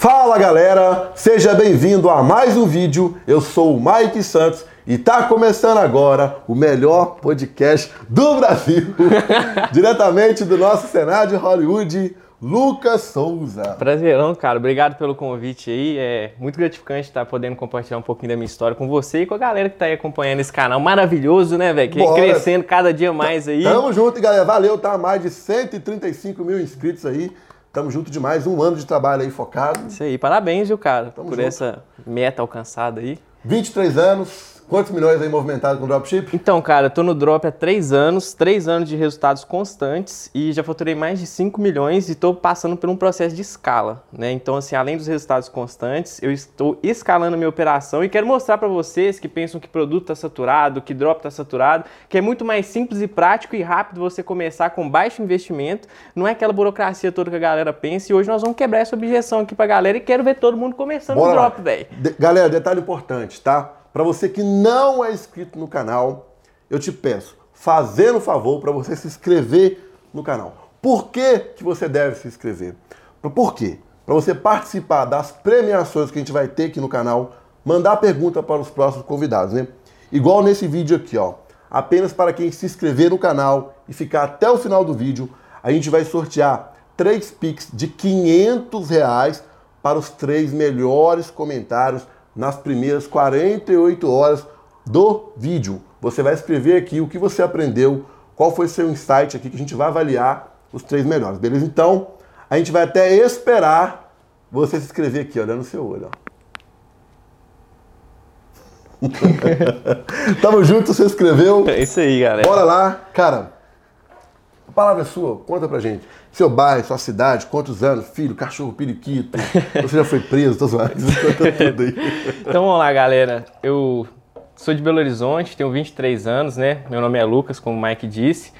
Fala galera, seja bem-vindo a mais um vídeo. Eu sou o Mike Santos e tá começando agora o melhor podcast do Brasil, diretamente do nosso cenário de Hollywood, Lucas Souza. Prazerão, cara. Obrigado pelo convite aí. É muito gratificante estar podendo compartilhar um pouquinho da minha história com você e com a galera que tá aí acompanhando esse canal maravilhoso, né, velho? Que Bora. crescendo cada dia mais aí. Tamo junto, galera. Valeu, tá? Mais de 135 mil inscritos aí. Tamo junto demais, um ano de trabalho aí focado. Isso aí, parabéns, viu, cara, Tamo por junto. essa meta alcançada aí. 23 anos, quantos milhões aí movimentados com dropship? Então, cara, eu tô no Drop há três anos, três anos de resultados constantes e já faturei mais de 5 milhões e tô passando por um processo de escala, né? Então, assim, além dos resultados constantes, eu estou escalando a minha operação e quero mostrar para vocês que pensam que produto tá saturado, que drop tá saturado, que é muito mais simples e prático e rápido você começar com baixo investimento, não é aquela burocracia toda que a galera pensa e hoje nós vamos quebrar essa objeção aqui pra galera e quero ver todo mundo começando Bora. Drop, velho. De- Galera, detalhe importante, tá? Para você que não é inscrito no canal, eu te peço, fazendo um favor para você se inscrever no canal. Por que, que você deve se inscrever? Por quê? Para você participar das premiações que a gente vai ter aqui no canal, mandar pergunta para os próximos convidados, né? Igual nesse vídeo aqui, ó. Apenas para quem se inscrever no canal e ficar até o final do vídeo, a gente vai sortear três Pix de 500 reais para os três melhores comentários nas primeiras 48 horas do vídeo. Você vai escrever aqui o que você aprendeu, qual foi seu insight aqui, que a gente vai avaliar os três melhores, beleza? Então, a gente vai até esperar você se inscrever aqui, olhando no seu olho. Tamo junto, você escreveu. É isso aí, galera. Bora lá, cara. A palavra é sua, conta pra gente. Seu bairro, sua cidade, quantos anos, filho, cachorro, periquito. Você já foi preso, tô zoando. Conta tudo aí. Então vamos lá, galera. Eu sou de Belo Horizonte, tenho 23 anos, né? Meu nome é Lucas, como o Mike disse.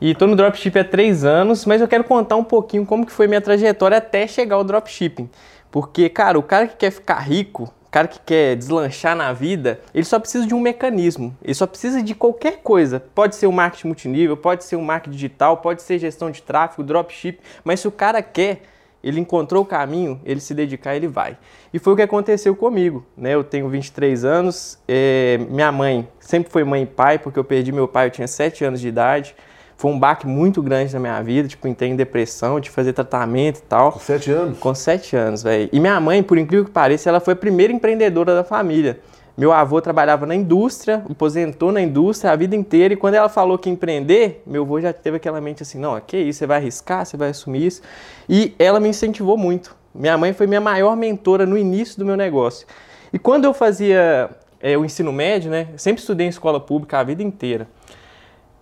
E tô no dropship há 3 anos, mas eu quero contar um pouquinho como que foi minha trajetória até chegar ao dropshipping. Porque, cara, o cara que quer ficar rico, cara que quer deslanchar na vida, ele só precisa de um mecanismo. Ele só precisa de qualquer coisa. Pode ser o marketing multinível, pode ser o marketing digital, pode ser gestão de tráfego, dropship, mas se o cara quer, ele encontrou o caminho, ele se dedicar, ele vai. E foi o que aconteceu comigo, né? Eu tenho 23 anos, é, minha mãe sempre foi mãe e pai, porque eu perdi meu pai, eu tinha 7 anos de idade. Foi um baque muito grande na minha vida, tipo, entrei em depressão, de fazer tratamento e tal. Com sete anos? Com sete anos, velho. E minha mãe, por incrível que pareça, ela foi a primeira empreendedora da família. Meu avô trabalhava na indústria, aposentou na indústria a vida inteira, e quando ela falou que empreender, meu avô já teve aquela mente assim, não, que isso, você vai arriscar, você vai assumir isso. E ela me incentivou muito. Minha mãe foi minha maior mentora no início do meu negócio. E quando eu fazia é, o ensino médio, né, sempre estudei em escola pública a vida inteira.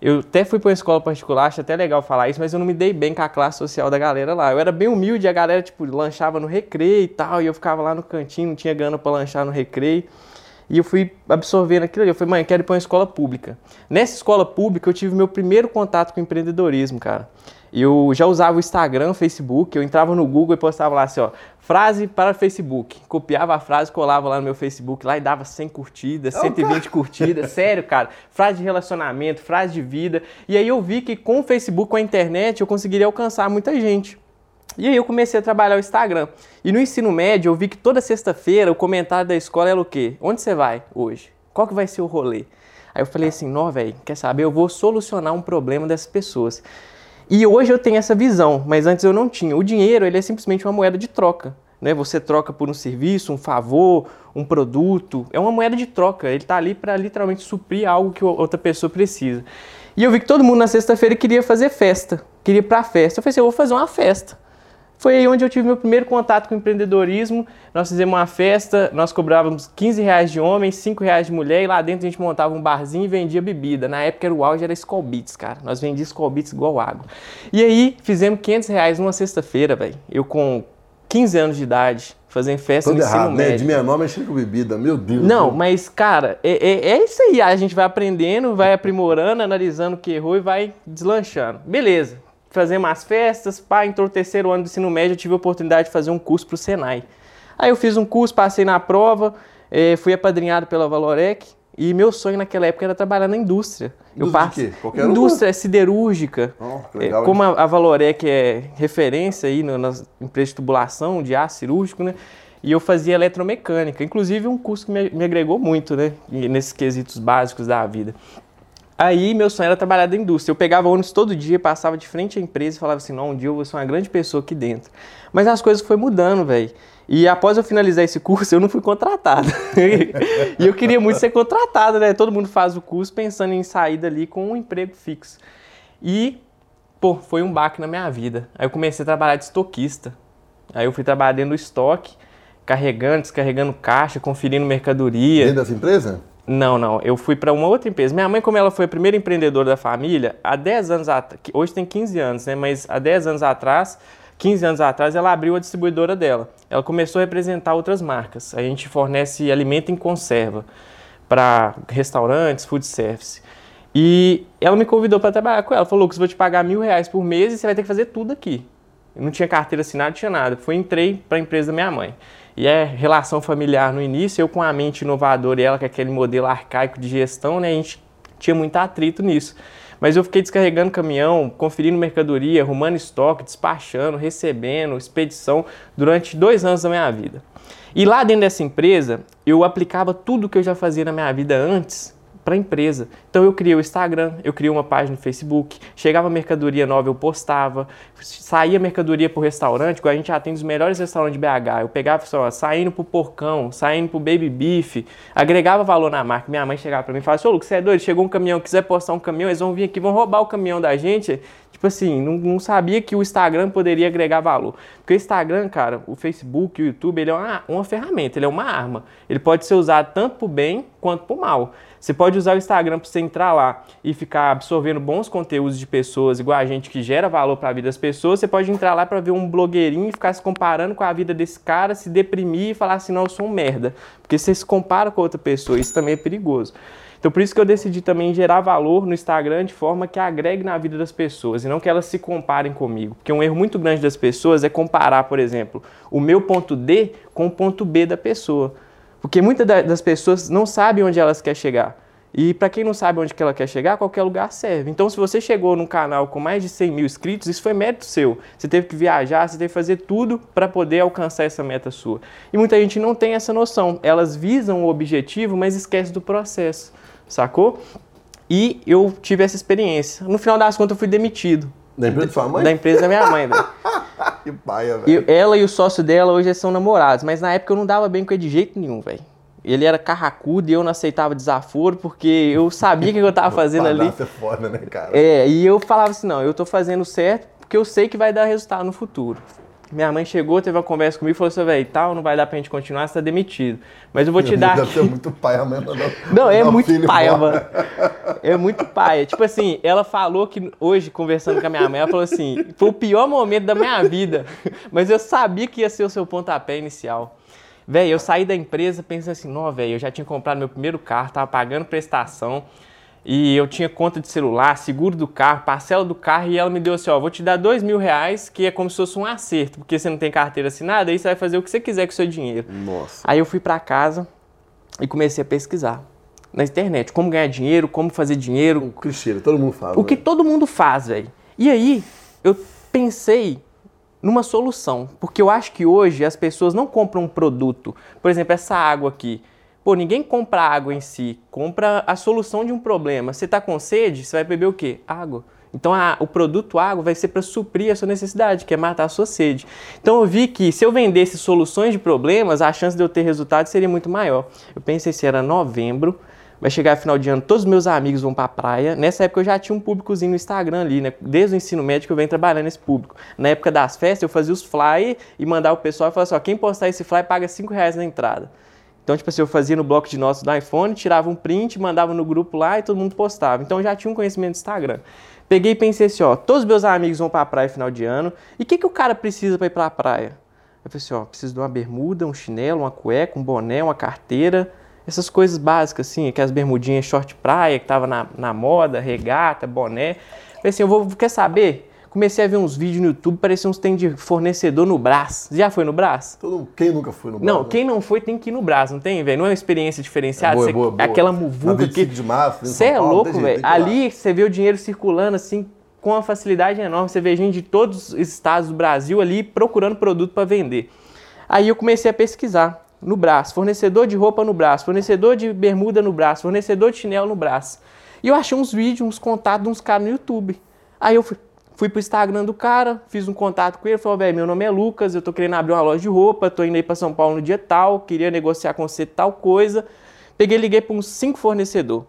Eu até fui para uma escola particular, acho até legal falar isso, mas eu não me dei bem com a classe social da galera lá. Eu era bem humilde, a galera, tipo, lanchava no recreio e tal, e eu ficava lá no cantinho, não tinha grana para lanchar no recreio. E eu fui absorvendo aquilo ali. Eu falei, mãe, eu quero ir para uma escola pública. Nessa escola pública, eu tive meu primeiro contato com empreendedorismo, cara. Eu já usava o Instagram, o Facebook, eu entrava no Google e postava lá assim, ó, frase para Facebook. Copiava a frase, colava lá no meu Facebook, lá e dava 100 curtidas, 120 curtidas. Sério, cara. Frase de relacionamento, frase de vida. E aí eu vi que com o Facebook, com a internet, eu conseguiria alcançar muita gente. E aí eu comecei a trabalhar o Instagram. E no ensino médio eu vi que toda sexta-feira o comentário da escola era o quê? Onde você vai hoje? Qual que vai ser o rolê? Aí eu falei assim, não, velho, quer saber? Eu vou solucionar um problema dessas pessoas. E hoje eu tenho essa visão, mas antes eu não tinha. O dinheiro, ele é simplesmente uma moeda de troca. Né? Você troca por um serviço, um favor, um produto. É uma moeda de troca. Ele está ali para literalmente suprir algo que outra pessoa precisa. E eu vi que todo mundo na sexta-feira queria fazer festa, queria ir para festa. Eu falei assim, eu vou fazer uma festa. Foi aí onde eu tive meu primeiro contato com o empreendedorismo. Nós fizemos uma festa, nós cobrávamos 15 reais de homem, 5 reais de mulher, e lá dentro a gente montava um barzinho e vendia bebida. Na época era o auge, era Skol Beats, cara. Nós vendíamos Skol Beats igual água. E aí fizemos 500 reais numa sexta-feira, velho. Eu com 15 anos de idade, fazendo festa Tudo no errado, né? De minha nome mexer com bebida, meu Deus. Não, mas, cara, é, é, é isso aí. A gente vai aprendendo, vai aprimorando, analisando o que errou e vai deslanchando. Beleza. Fazemos as festas, pá, entrou o terceiro ano do ensino médio, eu tive a oportunidade de fazer um curso pro Senai. Aí eu fiz um curso, passei na prova, eh, fui apadrinhado pela Valorec E meu sonho naquela época era trabalhar na indústria. Indústria eu passo, de quê? Qualquer indústria siderúrgica. Oh, que É, legal, como a, a Valorec é referência aí no- nas empresas de tubulação de aço cirúrgico, né? E eu fazia eletromecânica, inclusive um curso que me, me agregou muito, né? Nesses quesitos básicos da vida. Aí meu sonho era trabalhar na indústria. Eu pegava ônibus todo dia, passava de frente à empresa e falava assim: não, um dia eu vou ser uma grande pessoa aqui dentro. Mas as coisas foram mudando, velho. E após eu finalizar esse curso, eu não fui contratado. e eu queria muito ser contratado, né? Todo mundo faz o curso pensando em sair dali com um emprego fixo. E, pô, foi um baque na minha vida. Aí eu comecei a trabalhar de estoquista. Aí eu fui trabalhar dentro do estoque, carregando, descarregando caixa, conferindo mercadoria. Dentro dessa empresa? Não, não. Eu fui para uma outra empresa. Minha mãe, como ela foi a primeira empreendedora da família, há 10 anos atrás, hoje tem 15 anos, né? Mas há 10 anos atrás, 15 anos atrás, ela abriu a distribuidora dela. Ela começou a representar outras marcas. A gente fornece alimento em conserva para restaurantes, food service. E ela me convidou para trabalhar com ela. Falou, Lucas, vou te pagar mil reais por mês e você vai ter que fazer tudo aqui. Eu não tinha carteira assinada, não tinha nada. Fui entrei para a empresa da minha mãe. E é relação familiar no início, eu com a mente inovadora e ela com aquele modelo arcaico de gestão, né? A gente tinha muito atrito nisso. Mas eu fiquei descarregando caminhão, conferindo mercadoria, arrumando estoque, despachando, recebendo, expedição durante dois anos da minha vida. E lá dentro dessa empresa, eu aplicava tudo que eu já fazia na minha vida antes para a empresa. Então eu criei o Instagram, eu criei uma página no Facebook, chegava mercadoria nova, eu postava, saía mercadoria para o restaurante, a gente atende os melhores restaurantes de BH. Eu pegava só, saindo pro porcão, saindo pro baby beef, agregava valor na marca. Minha mãe chegava para mim e falava: Ô Lucas, você é doido? Chegou um caminhão, quiser postar um caminhão, eles vão vir aqui, vão roubar o caminhão da gente. Tipo assim, não, não sabia que o Instagram poderia agregar valor. Porque o Instagram, cara, o Facebook, o YouTube, ele é uma, uma ferramenta, ele é uma arma. Ele pode ser usado tanto pro bem quanto pro mal. Você pode usar o Instagram para você entrar lá e ficar absorvendo bons conteúdos de pessoas, igual a gente que gera valor para a vida das pessoas. Você pode entrar lá para ver um blogueirinho e ficar se comparando com a vida desse cara, se deprimir e falar assim: não, eu sou um merda. Porque você se compara com outra pessoa, isso também é perigoso. Então, por isso que eu decidi também gerar valor no Instagram de forma que agregue na vida das pessoas e não que elas se comparem comigo. Porque um erro muito grande das pessoas é comparar, por exemplo, o meu ponto D com o ponto B da pessoa. Porque muitas das pessoas não sabem onde elas querem chegar. E para quem não sabe onde que ela quer chegar, qualquer lugar serve. Então, se você chegou num canal com mais de 100 mil inscritos, isso foi mérito seu. Você teve que viajar, você teve que fazer tudo para poder alcançar essa meta sua. E muita gente não tem essa noção. Elas visam o objetivo, mas esquecem do processo, sacou? E eu tive essa experiência. No final das contas, eu fui demitido. Da empresa da sua mãe? Da empresa da minha mãe, velho. que paia, velho. Ela e o sócio dela hoje são namorados, mas na época eu não dava bem com ele de jeito nenhum, velho. Ele era carracudo e eu não aceitava desaforo porque eu sabia o que eu tava fazendo ali. É foda, né, cara? É, e eu falava assim, não, eu tô fazendo certo porque eu sei que vai dar resultado no futuro. Minha mãe chegou, teve uma conversa comigo e falou assim, velho, tal, não vai dar pra gente continuar, você tá demitido. Mas eu vou te dar aqui... ser muito paia mesmo. Não, Não, é muito paia, mano. É muito paia. Tipo assim, ela falou que hoje, conversando com a minha mãe, ela falou assim: foi o pior momento da minha vida. Mas eu sabia que ia ser o seu pontapé inicial. Véi, eu saí da empresa pensando assim, não, velho, eu já tinha comprado meu primeiro carro, tava pagando prestação. E eu tinha conta de celular, seguro do carro, parcela do carro, e ela me deu assim, ó, vou te dar dois mil reais, que é como se fosse um acerto, porque você não tem carteira assinada, aí você vai fazer o que você quiser com o seu dinheiro. Nossa. Aí eu fui pra casa e comecei a pesquisar na internet como ganhar dinheiro, como fazer dinheiro, O clichê, todo mundo fala. o que né? todo mundo faz, velho. E aí eu pensei numa solução, porque eu acho que hoje as pessoas não compram um produto. Por exemplo, essa água aqui. Pô, ninguém compra a água em si, compra a solução de um problema. Você tá com sede, você vai beber o quê? Água. Então a- o produto água vai ser para suprir a sua necessidade, que é matar a sua sede. Então eu vi que se eu vendesse soluções de problemas, a chance de eu ter resultado seria muito maior. Eu pensei se era novembro, vai chegar final de ano, todos os meus amigos vão pra praia. Nessa época eu já tinha um públicozinho no Instagram ali, né? Desde o ensino médio eu venho trabalhando nesse público. Na época das festas eu fazia os flyers e mandava o pessoal e falava assim, ó, quem postar esse flyer paga 5 reais na entrada. Então, tipo assim, eu fazia no bloco de notas do iPhone, tirava um print, mandava no grupo lá e todo mundo postava. Então, eu já tinha um conhecimento do Instagram. Peguei e pensei assim, ó, todos os meus amigos vão pra praia final de ano, e o que, que o cara precisa pra ir pra praia? Eu falei assim, ó, preciso de uma bermuda, um chinelo, uma cueca, um boné, uma carteira, essas coisas básicas, assim, aquelas bermudinhas short praia que tava na, na moda, regata, boné. Eu falei assim, eu vou, quer saber? Comecei a ver uns vídeos no YouTube, parecia uns tem de fornecedor no Brás. Já foi no Brás? Todo, quem nunca foi no Brás? Não, né? quem não foi tem que ir no Brás, não tem, velho? Não é uma experiência diferenciada? É boa, Você- boa, boa. Aquela muvuca 25 que. de março, Você é Paulo, louco, velho. Ali você vê o dinheiro circulando assim com uma facilidade enorme. Você vê gente de todos os estados do Brasil ali procurando produto para vender. Aí eu comecei a pesquisar no braço, fornecedor de roupa no braço, fornecedor de bermuda no braço, fornecedor de chinelo no braço. E eu achei uns vídeos, uns contatos de uns caras no YouTube. Aí eu fui, fui pro Instagram do cara, fiz um contato com ele, falou, velho, meu nome é Lucas, eu tô querendo abrir uma loja de roupa, tô indo aí pra São Paulo no dia tal, queria negociar com você tal coisa. Peguei liguei para uns cinco fornecedores.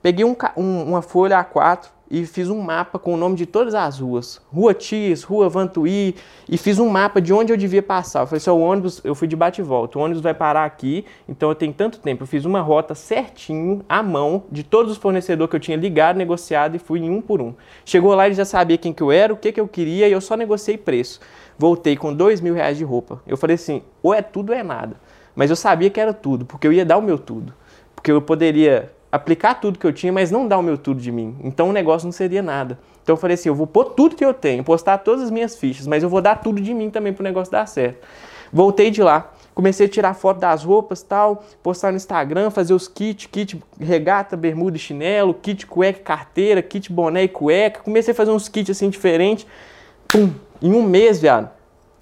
Peguei um um- uma folha A4 e fiz um mapa com o nome de todas as ruas. Rua Tis, Rua Vantuí, e fiz um mapa de onde eu devia passar. Eu falei assim, o ônibus, eu fui de bate e volta, o ônibus vai parar aqui, então eu tenho tanto tempo. Eu fiz uma rota certinho, à mão, de todos os fornecedores que eu tinha ligado, negociado e fui em um por um. Chegou lá, ele já sabia quem que eu era, o que que eu queria, e eu só negociei preço. Voltei com dois mil reais de roupa. Eu falei assim, ou é tudo ou é nada. Mas eu sabia que era tudo, porque eu ia dar o meu tudo. Porque eu poderia aplicar tudo que eu tinha, mas não dar o meu tudo de mim. Então o negócio não seria nada. Então eu falei assim, eu vou pôr tudo que eu tenho, postar todas as minhas fichas, mas eu vou dar tudo de mim também para o negócio dar certo. Voltei de lá, comecei a tirar foto das roupas tal, postar no Instagram, fazer os kits, kit regata, bermuda e chinelo, kit cueca carteira, kit boné e cueca. Comecei a fazer uns kits assim diferentes. Pum, em um mês, viado,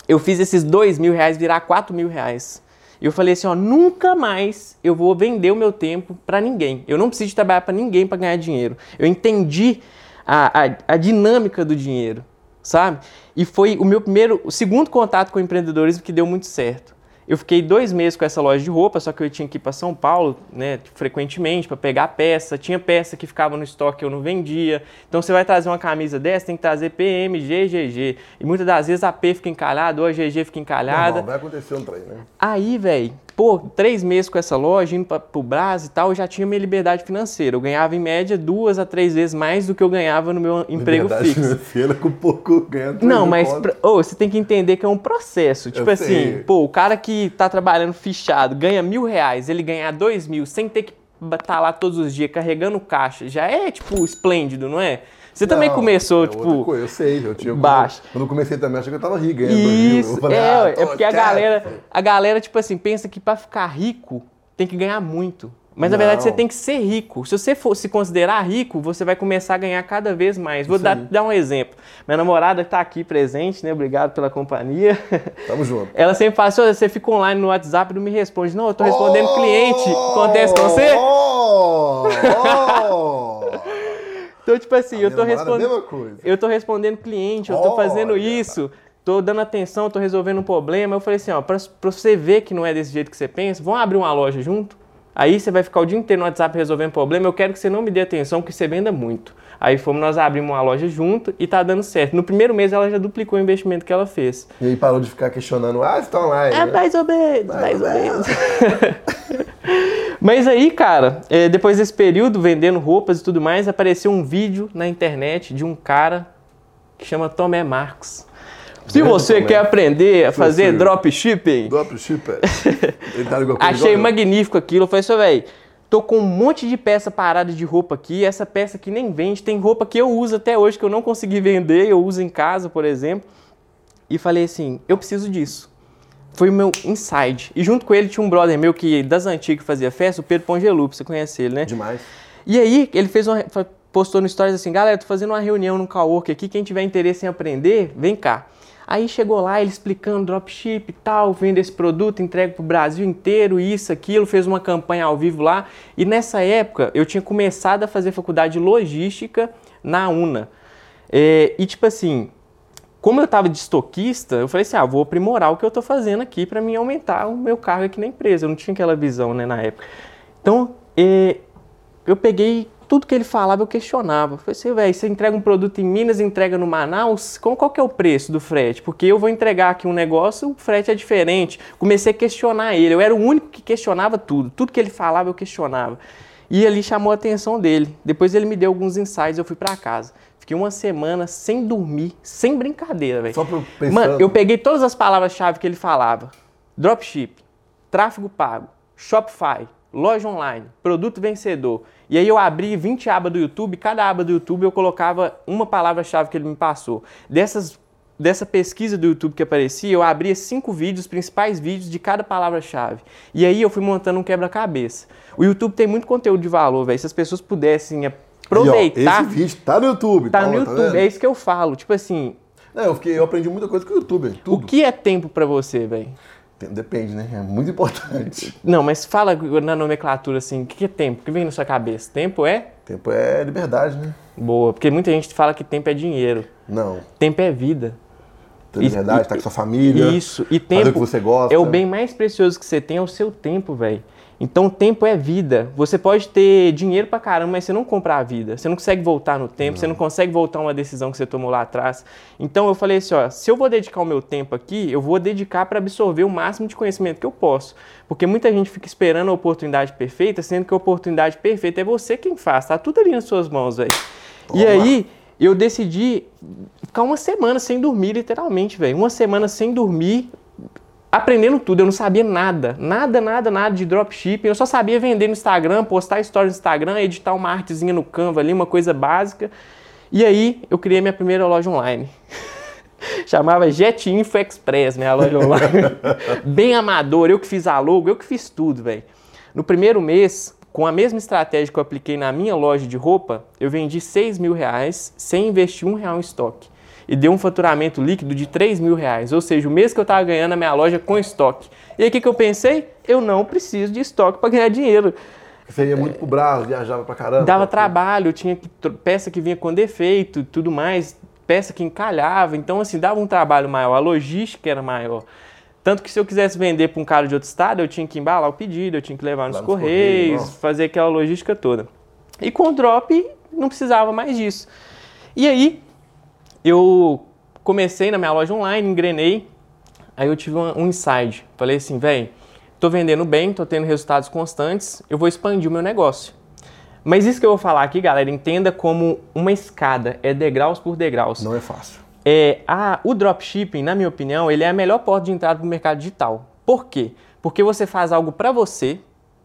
eu fiz esses dois mil reais virar quatro mil reais. Eu falei assim, ó, nunca mais eu vou vender o meu tempo para ninguém. Eu não preciso trabalhar para ninguém para ganhar dinheiro. Eu entendi a, a, a dinâmica do dinheiro, sabe? E foi o meu primeiro, o segundo contato com o empreendedorismo que deu muito certo. Eu fiquei dois meses com essa loja de roupa, só que eu tinha que ir para São Paulo, né, frequentemente, para pegar peça. Tinha peça que ficava no estoque que eu não vendia. Então você vai trazer uma camisa dessa, tem que trazer PM, GGG. E muitas das vezes a P fica encalhada ou a GG fica encalhada. Vai acontecer um trem, né? Aí, velho, pô, três meses com essa loja, indo pra, pro Brás e tal, eu já tinha minha liberdade financeira. Eu ganhava, em média, duas a três vezes mais do que eu ganhava no meu emprego Liberdade fixo. financeira com pouco ganha Não, mas pra- ô, você tem que entender que é um processo. Tipo Eu assim, sei. pô, o cara que tá trabalhando fichado ganha mil reais, ele ganhar dois mil sem ter que estar lá todos os dias carregando caixa, já é, tipo, esplêndido, não é? Você também Não, começou, é tipo. coisa, eu sei, eu tinha. baixo. Quando eu comecei também, achei que eu tava rico ganhando dois mil. Isso, Eu falei, é, ah, é porque a galera, a galera, tipo assim, pensa que pra ficar rico tem que ganhar muito. Mas na verdade você tem que ser rico. Se você for se considerar rico, você vai começar a ganhar cada vez mais. Vou dar, dar um exemplo. Minha namorada tá aqui presente, né? Obrigado pela companhia. Tamo junto. Ela sempre fala assim: "Ô, você fica online no WhatsApp e não me responde. Não, eu tô respondendo cliente. Acontece com você? Oh, oh. Então, tipo assim, eu Minha tô a respondendo. Eu tô respondendo cliente, eu tô fazendo isso, tô dando atenção, tô resolvendo um problema. Eu falei assim, ó, pra, pra você ver que não é desse jeito que você pensa, vamos abrir uma loja junto? Aí você vai ficar o dia inteiro no WhatsApp resolvendo problema, eu quero que você não me dê atenção, que você venda muito. Aí fomos, nós abrimos uma loja junto e tá dando certo. No primeiro mês ela já duplicou o investimento que ela fez. E aí parou de ficar questionando, ah, tá online. É né? mais ou menos, Mais mais, ou menos. Mas aí, cara, é, depois desse período vendendo roupas e tudo mais, apareceu um vídeo na internet de um cara que chama Tomé Marcos. Se você quer aprender a fazer você- dropshipping, comigo, achei magnífico aquilo. Eu falei assim, velho, tô com um monte de peça parada de roupa aqui, essa peça que nem vende, tem roupa que eu uso até hoje que eu não consegui vender, eu uso em casa, por exemplo. E falei assim, eu preciso disso. Foi o meu inside. E junto com ele tinha um brother meu que das antigas fazia festa, o Pedro Pongelup, você conhece ele, né? Demais. E aí ele fez uma, postou no stories assim, galera, tô fazendo uma reunião no Cowork aqui, quem tiver interesse em aprender, vem cá. Aí chegou lá, ele explicando dropship e tal, vendo esse produto, entrega pro Brasil inteiro, isso, aquilo, fez uma campanha ao vivo lá. E nessa época eu tinha começado a fazer faculdade de logística na UNA. É, e tipo assim, como eu tava de estoquista, eu falei assim, ah, vou aprimorar o que eu tô fazendo aqui para mim aumentar o meu cargo aqui na empresa. Eu não tinha aquela visão, né, na época. Então, é, eu peguei tudo que ele falava, eu questionava. Eu falei assim, velho, você entrega um produto em Minas, entrega no Manaus, qual, qual que é o preço do frete? Porque eu vou entregar aqui um negócio, o frete é diferente. Comecei a questionar ele, eu era o único que questionava tudo. Tudo que ele falava, eu questionava. E ali chamou a atenção dele. Depois ele me deu alguns insights, eu fui para casa. Fiquei uma semana sem dormir, sem brincadeira, velho. Só pra- pensando. Mano, eu peguei todas as palavras-chave que ele falava. Dropship, tráfego pago, Shopify, loja online, produto vencedor. E aí eu abri 20 abas do YouTube, cada aba do YouTube eu colocava uma palavra-chave que ele me passou. Dessas dessa pesquisa do YouTube que aparecia, eu abria cinco vídeos, principais vídeos de cada palavra-chave. E aí eu fui montando um quebra-cabeça. O YouTube tem muito conteúdo de valor, velho. Se as pessoas pudessem aproveitar. Aí, ó, esse vídeo tá no YouTube. Tá, tá no YouTube, tá é isso que eu falo. Tipo assim. Não, eu, fiquei, eu aprendi muita coisa com o YouTube. Tudo. O que é tempo para você, velho? Depende, né? É muito importante. Não, mas fala na nomenclatura assim, o que é tempo? O que vem na sua cabeça? Tempo é? Tempo é liberdade, né? Boa, porque muita gente fala que tempo é dinheiro. Não. Tempo é vida ter liberdade, estar tá com sua família. Isso, e tempo o que você gosta. é o bem mais precioso que você tem, é o seu tempo, velho. Então, tempo é vida. Você pode ter dinheiro pra caramba, mas você não compra a vida. Você não consegue voltar no tempo, não. você não consegue voltar uma decisão que você tomou lá atrás. Então, eu falei assim: ó, se eu vou dedicar o meu tempo aqui, eu vou dedicar para absorver o máximo de conhecimento que eu posso. Porque muita gente fica esperando a oportunidade perfeita, sendo que a oportunidade perfeita é você quem faz. Tá tudo ali nas suas mãos, velho. E aí, eu decidi ficar uma semana sem dormir, literalmente, velho. Uma semana sem dormir, aprendendo tudo. Eu não sabia nada, nada, nada, nada de dropshipping. Eu só sabia vender no Instagram, postar stories no Instagram, editar uma artezinha no Canva ali, uma coisa básica. E aí eu criei minha primeira loja online. Chamava Jet Info Express, minha loja online. Bem amador, eu que fiz a logo, eu que fiz tudo, velho. No primeiro mês, com a mesma estratégia que eu apliquei na minha loja de roupa, eu vendi 6 mil reais sem investir um real em estoque. E deu um faturamento líquido de 3 mil reais, ou seja, o mês que eu estava ganhando a minha loja com estoque. E aí o que, que eu pensei? Eu não preciso de estoque para ganhar dinheiro. Você ia muito pro Brasil, viajava pra caramba. Dava trabalho, tinha peça que vinha com defeito tudo mais, peça que encalhava. Então, assim, dava um trabalho maior, a logística era maior. Tanto que se eu quisesse vender para um cara de outro estado, eu tinha que embalar o pedido, eu tinha que levar nos, nos correios, correios fazer aquela logística toda. E com o drop não precisava mais disso. E aí eu comecei na minha loja online, engrenei, aí eu tive um, um insight. Falei assim, velho, tô vendendo bem, tô tendo resultados constantes, eu vou expandir o meu negócio. Mas isso que eu vou falar aqui, galera, entenda como uma escada, é degraus por degraus. Não é fácil. É, a, o dropshipping, na minha opinião, ele é a melhor porta de entrada para o mercado digital. Por quê? Porque você faz algo para você,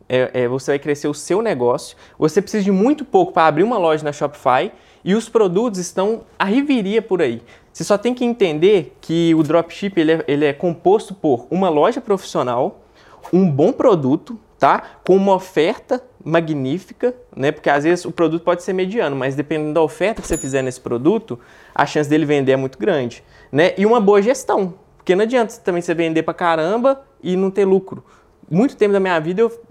é, é, você vai crescer o seu negócio, você precisa de muito pouco para abrir uma loja na Shopify e os produtos estão a riveria por aí. Você só tem que entender que o dropshipping ele é, ele é composto por uma loja profissional, um bom produto, tá? Com uma oferta magnífica, né? Porque às vezes o produto pode ser mediano, mas dependendo da oferta que você fizer nesse produto, a chance dele vender é muito grande, né? E uma boa gestão, porque não adianta também você vender pra caramba e não ter lucro. Muito tempo da minha vida, eu,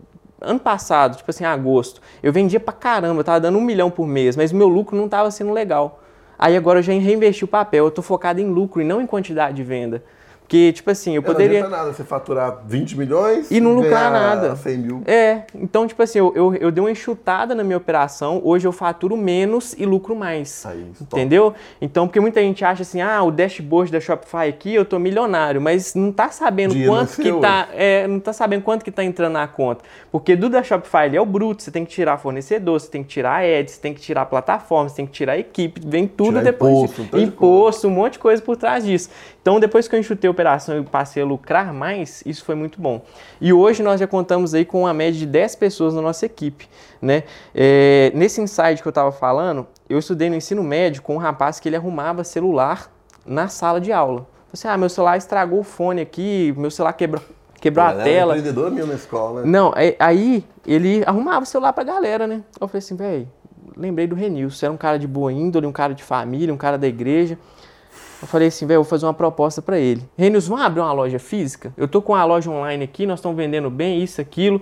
ano passado, tipo assim, agosto, eu vendia pra caramba, eu tava dando um milhão por mês, mas meu lucro não tava sendo legal. Aí agora eu já reinvesti o papel, eu tô focado em lucro e não em quantidade de venda. Porque, tipo assim, eu poderia. Não adianta nada você faturar 20 milhões e não lucrar nada. 100 mil. É, então, tipo assim, eu, eu, eu, dei uma enxutada na minha operação, hoje eu faturo menos e lucro mais. Aí, entendeu? Então, porque muita gente acha assim, ah, o dashboard da Shopify aqui, eu tô milionário, mas não tá sabendo Dia quanto que tá. É, não tá sabendo quanto que tá entrando na conta. Porque do da Shopify ele é o bruto, você tem que tirar fornecedor, você tem que tirar ads, você tem que tirar plataforma, você tem que tirar equipe, vem tudo tirar depois. Imposto, de, imposto, um monte de coisa por trás disso. Então, depois que eu enxutei a operação e passei a lucrar mais, isso foi muito bom. E hoje nós já contamos aí com uma média de 10 pessoas na nossa equipe. Né? É, nesse insight que eu estava falando, eu estudei no ensino médio com um rapaz que ele arrumava celular na sala de aula. Você, assim, ah, meu celular estragou o fone aqui, meu celular quebrou, quebrou a, tela. empreendedor mesmo na escola. Né? Não, é, aí ele arrumava o celular pra galera, né? Eu falei assim, velho, lembrei do Renilson, era um cara de boa índole, um cara de família, um cara da igreja. Eu falei assim, velho, vou fazer uma proposta para ele. Renius, vamos abrir uma loja física? Eu tô com a loja online aqui, nós estamos vendendo bem, isso, aquilo.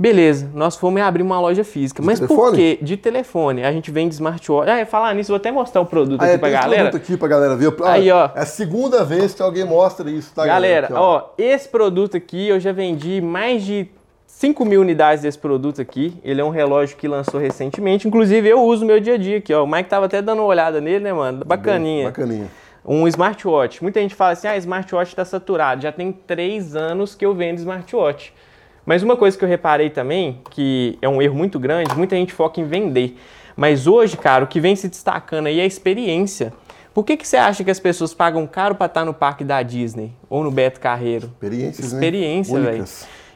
Beleza, nós fomos abrir uma loja física. De Mas telefone? por quê? De telefone. A gente vende smartwatch. Ah, falar nisso, vou até mostrar o produto ah, aqui é, pra galera. produto aqui pra galera ver. Ah, Aí, ó. É a segunda vez que alguém mostra isso, tá, galera? Galera, ó. ó, esse produto aqui eu já vendi mais de 5 mil unidades desse produto aqui. Ele é um relógio que lançou recentemente. Inclusive, eu uso no meu dia a dia aqui, ó. O Mike tava até dando uma olhada nele, né, mano? Bacaninha. Bem, bacaninha um smartwatch. Muita gente fala assim, ah, smartwatch está saturado. Já tem três anos que eu vendo smartwatch. Mas uma coisa que eu reparei também, que é um erro muito grande, muita gente foca em vender. Mas hoje, cara, o que vem se destacando aí é a experiência. Por que, que você acha que as pessoas pagam caro para estar no parque da Disney ou no Beto Carreiro? Experiências, Experiência, né? velho.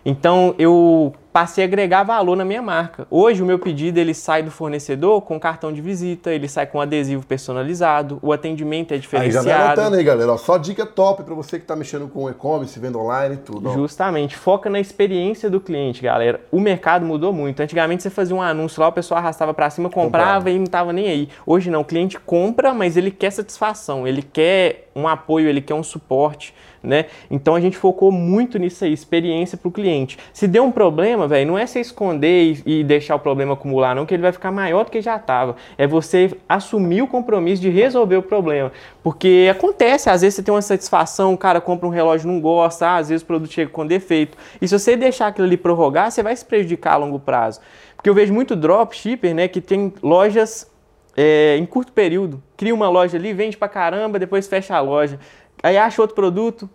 Então, eu passei a agregar valor na minha marca. Hoje o meu pedido ele sai do fornecedor com cartão de visita, ele sai com adesivo personalizado, o atendimento é diferenciado. Aí já vai anotando aí, galera. Ó, só dica top para você que está mexendo com e-commerce, venda online e tudo. Ó. Justamente, foca na experiência do cliente, galera. O mercado mudou muito. Antigamente você fazia um anúncio lá, o pessoal arrastava para cima, comprava, comprava e não tava nem aí. Hoje não, o cliente compra, mas ele quer satisfação, ele quer um apoio, ele quer um suporte né? Então a gente focou muito nisso aí, experiência para o cliente. Se deu um problema, velho, não é você esconder e, e, deixar o problema acumular, não, que ele vai ficar maior do que já estava. É você assumir o compromisso de resolver o problema. Porque acontece, às vezes você tem uma satisfação, o cara compra um relógio não gosta, ah, às vezes o produto chega com defeito. E se você deixar aquilo ali prorrogar, você vai se prejudicar a longo prazo. Porque eu vejo muito dropshipper, né, que tem lojas é, em curto período. Cria uma loja ali, vende pra caramba, depois fecha a loja. Aí acha outro produto,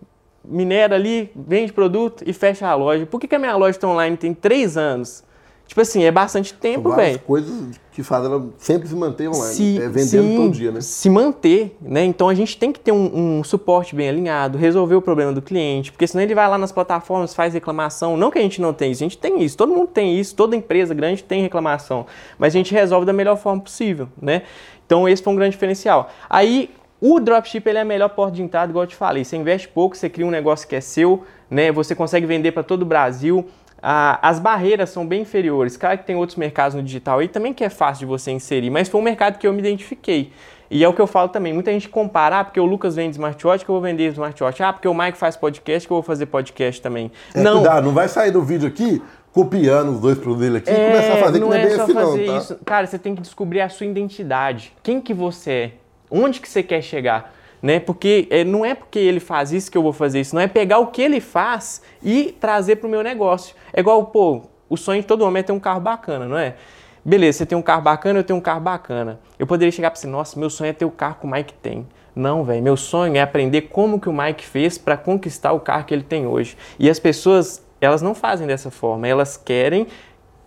minera ali, vende produto e fecha a loja. Por que, que a minha loja está online tem três anos? Tipo assim, é bastante tempo, velho. coisas que fazem ela sempre se manter online, se, é vendendo sim, todo dia, né? Se manter, né? Então a gente tem que ter um, um, suporte bem alinhado, resolver o problema do cliente, porque senão ele vai lá nas plataformas, faz reclamação. Não que a gente não tenha isso, a gente tem isso, todo mundo tem isso, toda empresa grande tem reclamação, mas a gente resolve da melhor forma possível, né? Então esse foi um grande diferencial. Aí o dropship ele é a melhor porta de entrada, igual eu te falei. Você investe pouco, você cria um negócio que é seu, né? Você consegue vender para todo o Brasil. Ah, as barreiras são bem inferiores. Claro que tem outros mercados no digital aí também que é fácil de você inserir, mas foi um mercado que eu me identifiquei. E é o que eu falo também. Muita gente compara, ah, porque o Lucas vende smartwatch que eu vou vender smartwatch. Ah, porque o Mike faz podcast que eu vou fazer podcast também. É, não, cuidado, não vai sair do vídeo aqui copiando os dois produtos dele aqui é, e começar a fazer não que não é, é bem assim não, tá? Isso. Cara, você tem que descobrir a sua identidade. Quem que você é? Onde que você quer chegar? Né? Porque é, não é porque ele faz isso que eu vou fazer isso, não é pegar o que ele faz e trazer para o meu negócio. É igual, pô, o sonho de todo homem é ter um carro bacana, não é? Beleza, você tem um carro bacana, eu tenho um carro bacana. Eu poderia chegar para você, nossa, meu sonho é ter o carro que o Mike tem. Não, velho, meu sonho é aprender como que o Mike fez para conquistar o carro que ele tem hoje. E as pessoas, elas não fazem dessa forma, elas querem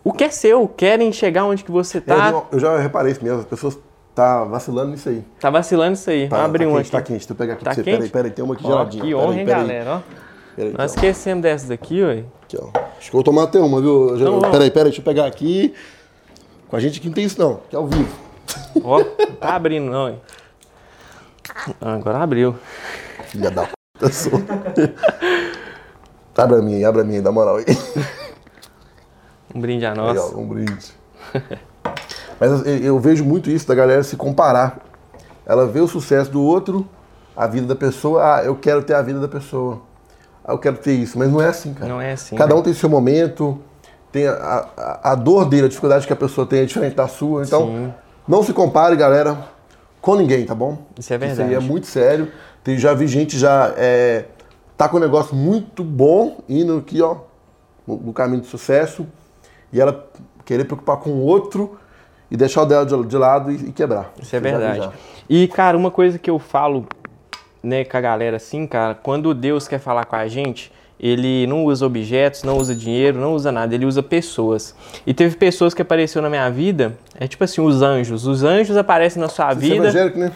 o que é seu, querem chegar onde que você está. Eu, eu já reparei isso mesmo, as pessoas Tá vacilando nisso aí. Tá vacilando isso aí. Tá, abrir tá um quente, aqui. Tá quente, tu pegar aqui tá pra você. Quente? Peraí, peraí, tem uma aqui ó, geladinha. Que honra, hein, galera, ó. Peraí, Nós esquecemos dessas daqui, ué. Aqui, ó. Acho que eu vou tomar até uma, viu? Então, peraí, peraí, deixa eu pegar aqui. Com a gente aqui não tem isso não, que é ao vivo. Ó, não tá abrindo não, hein. Agora abriu. Filha da puta, sou. abre a minha aí, abre a minha aí, dá moral aí. Um brinde a nós. um brinde. Mas eu, vejo muito isso da galera se comparar. Ela vê o sucesso do outro, a vida da pessoa, ah, eu quero ter a vida da pessoa. Ah, eu quero ter isso. Mas não é assim, cara. Não é assim. Cada né? um tem seu momento, tem a, a, a dor dele, a dificuldade que a pessoa tem é diferente da sua. Então, Sim. não se compare, galera, com ninguém, tá bom? Isso é Isso aí verdade. é muito sério. Tem, já vi gente já é, tá com um negócio muito bom, indo aqui, ó, no, no caminho do sucesso, e ela querer preocupar com o outro e deixar o dela de, lado e, e quebrar. Isso é já verdade. já. E, cara, uma coisa que eu falo, né, com a galera assim, cara, quando Deus quer falar com a gente, ele não usa objetos, não usa dinheiro, não usa nada, ele usa pessoas. E teve pessoas que apareceram na minha vida, é tipo assim, os anjos. Os anjos aparecem na sua Você é vida. evangélico, né?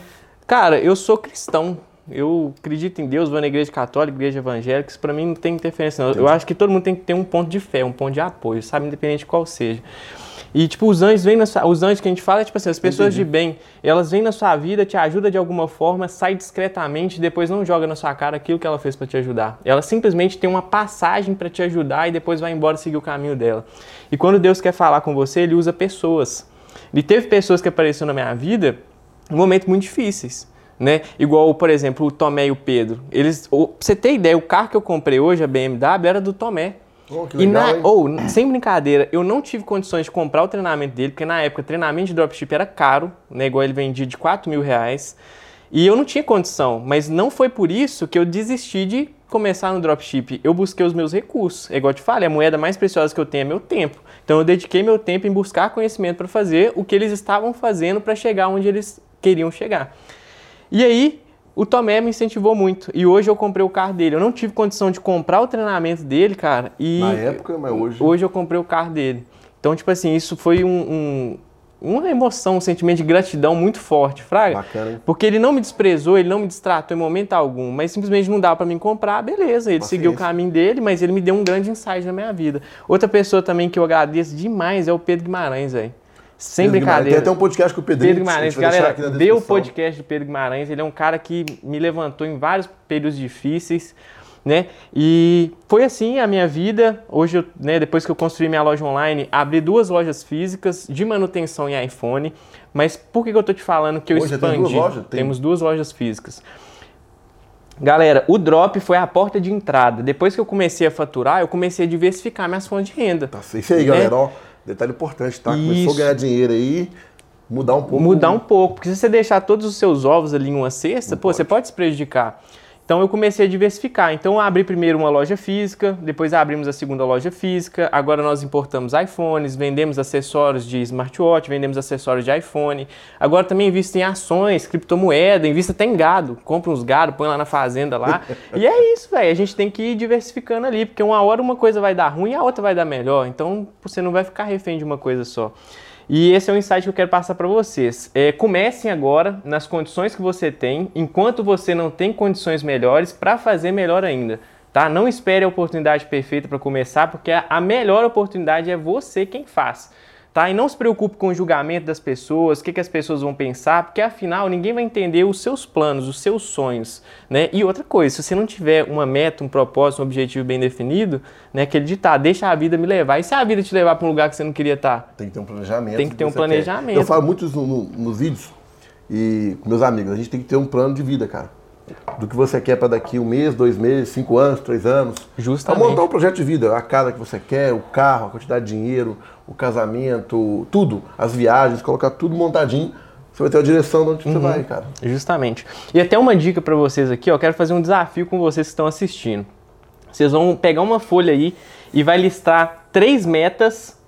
Cara, eu sou cristão. Eu acredito em Deus, vou na igreja católica, igreja evangélica, isso pra mim não tem interferência não. Eu acho que todo mundo tem que ter um ponto de fé, um ponto de apoio, sabe? Independente de qual seja. E, tipo, os anjos vêm na sua, Os anjos que a gente fala é, tipo assim, as pessoas Entendi. de bem, elas vêm na sua vida, te ajudam de alguma forma, sai discretamente, depois não joga na sua cara aquilo que ela fez pra te ajudar. Ela simplesmente tem uma passagem pra te ajudar e depois vai embora seguir o caminho dela. E quando Deus quer falar com você, ele usa pessoas. E teve pessoas que apareceram na minha vida em momentos muito difíceis. Né? Igual, por exemplo, o Tomé e o Pedro. Eles, pra você ter ideia, o carro que eu comprei hoje, a BMW, era do Tomé. Oh, E legal, na, ou, sem brincadeira, eu não tive condições de comprar o treinamento dele, porque na época treinamento de dropship era caro, né? Igual ele vendia de 4 mil reais. E eu não tinha condição, mas não foi por isso que eu desisti de começar no dropship. Eu busquei os meus recursos. É igual eu te falei, a moeda mais preciosa que eu tenho é meu tempo. Então eu dediquei meu tempo em buscar conhecimento para fazer o que eles estavam fazendo para chegar onde eles queriam chegar. E aí, o Tomé me incentivou muito. E hoje eu comprei o carro dele. Eu não tive condição de comprar o treinamento dele, cara. E Na época, mas hoje. hoje eu comprei o carro dele. Então, tipo assim, isso foi um, um, uma emoção, um sentimento de gratidão muito forte, Fraga. Bacana, hein? Porque ele não me desprezou, ele não me distratou em momento algum, mas simplesmente não dava para mim comprar, beleza. Ele Paciência. seguiu o caminho dele, mas ele me deu um grande insight na minha vida. Outra pessoa também que eu agradeço demais é o Pedro Guimarães, velho. Sem Pedro Guimarães. brincadeira. Tem até um podcast com o Pedrinho. Pedro Guimarães, galera, vê o podcast do Pedro Guimarães, ele é um cara que me levantou em vários períodos difíceis, né? E foi assim a minha vida. Hoje, eu, né, depois que eu construí minha loja online, abri duas lojas físicas de manutenção em iPhone. Mas por que, que eu tô te falando que eu Hoje tem expandi? duas lojas? Tem. Temos duas lojas físicas. Galera, o drop foi a porta de entrada. Depois que eu comecei a faturar, eu comecei a diversificar minhas fontes de renda. Tá, isso aí, galera. Ó, detalhe importante, tá? Começou a. Isso. ganhar dinheiro aí, mudar um pouco. mudar um pouco. Porque se você deixar todos os seus ovos ali em uma cesta, pô, você pode se prejudicar. Então eu comecei a diversificar. Então abri primeiro uma loja física, depois abrimos a segunda loja física. Agora nós importamos iPhones, vendemos acessórios de smartwatch, vendemos acessórios de iPhone. Agora também invisto em ações, criptomoeda, invisto até em gado. Compra uns gado, põe lá na fazenda lá. e é isso, velho. A gente tem que ir diversificando ali, porque uma hora uma coisa vai dar ruim e a outra vai dar melhor. Então você não vai ficar refém de uma coisa só. E esse é o insight que eu quero passar para vocês. É, comecem agora nas condições que você tem, enquanto você não tem condições melhores, para fazer melhor ainda. Tá? Não espere a oportunidade perfeita para começar, porque a melhor oportunidade é você quem faz. Tá? E não se preocupe com o julgamento das pessoas, o que, que as pessoas vão pensar, porque afinal ninguém vai entender os seus planos, os seus sonhos. Né? E outra coisa, se você não tiver uma meta, um propósito, um objetivo bem definido, né, aquele ditado, deixa a vida me levar. E se a vida te levar para um lugar que você não queria estar? Tem que ter um planejamento. Tem que ter um planejamento. quer. Eu falo muito isso no- no- nos vídeos e com meus amigos. A gente tem que ter um plano de vida, cara. Do que você quer para daqui um mês, dois meses, cinco anos, três anos. Justamente. É montar um projeto de vida. A casa que você quer, o carro, a quantidade de dinheiro, o casamento, tudo. As viagens, colocar tudo montadinho. Você vai ter a direção de onde Uhum. você vai, cara. Justamente. E até uma dica para vocês aqui, ó, quero fazer um desafio com vocês que estão assistindo. Vocês vão pegar uma folha aí e vai listar três metas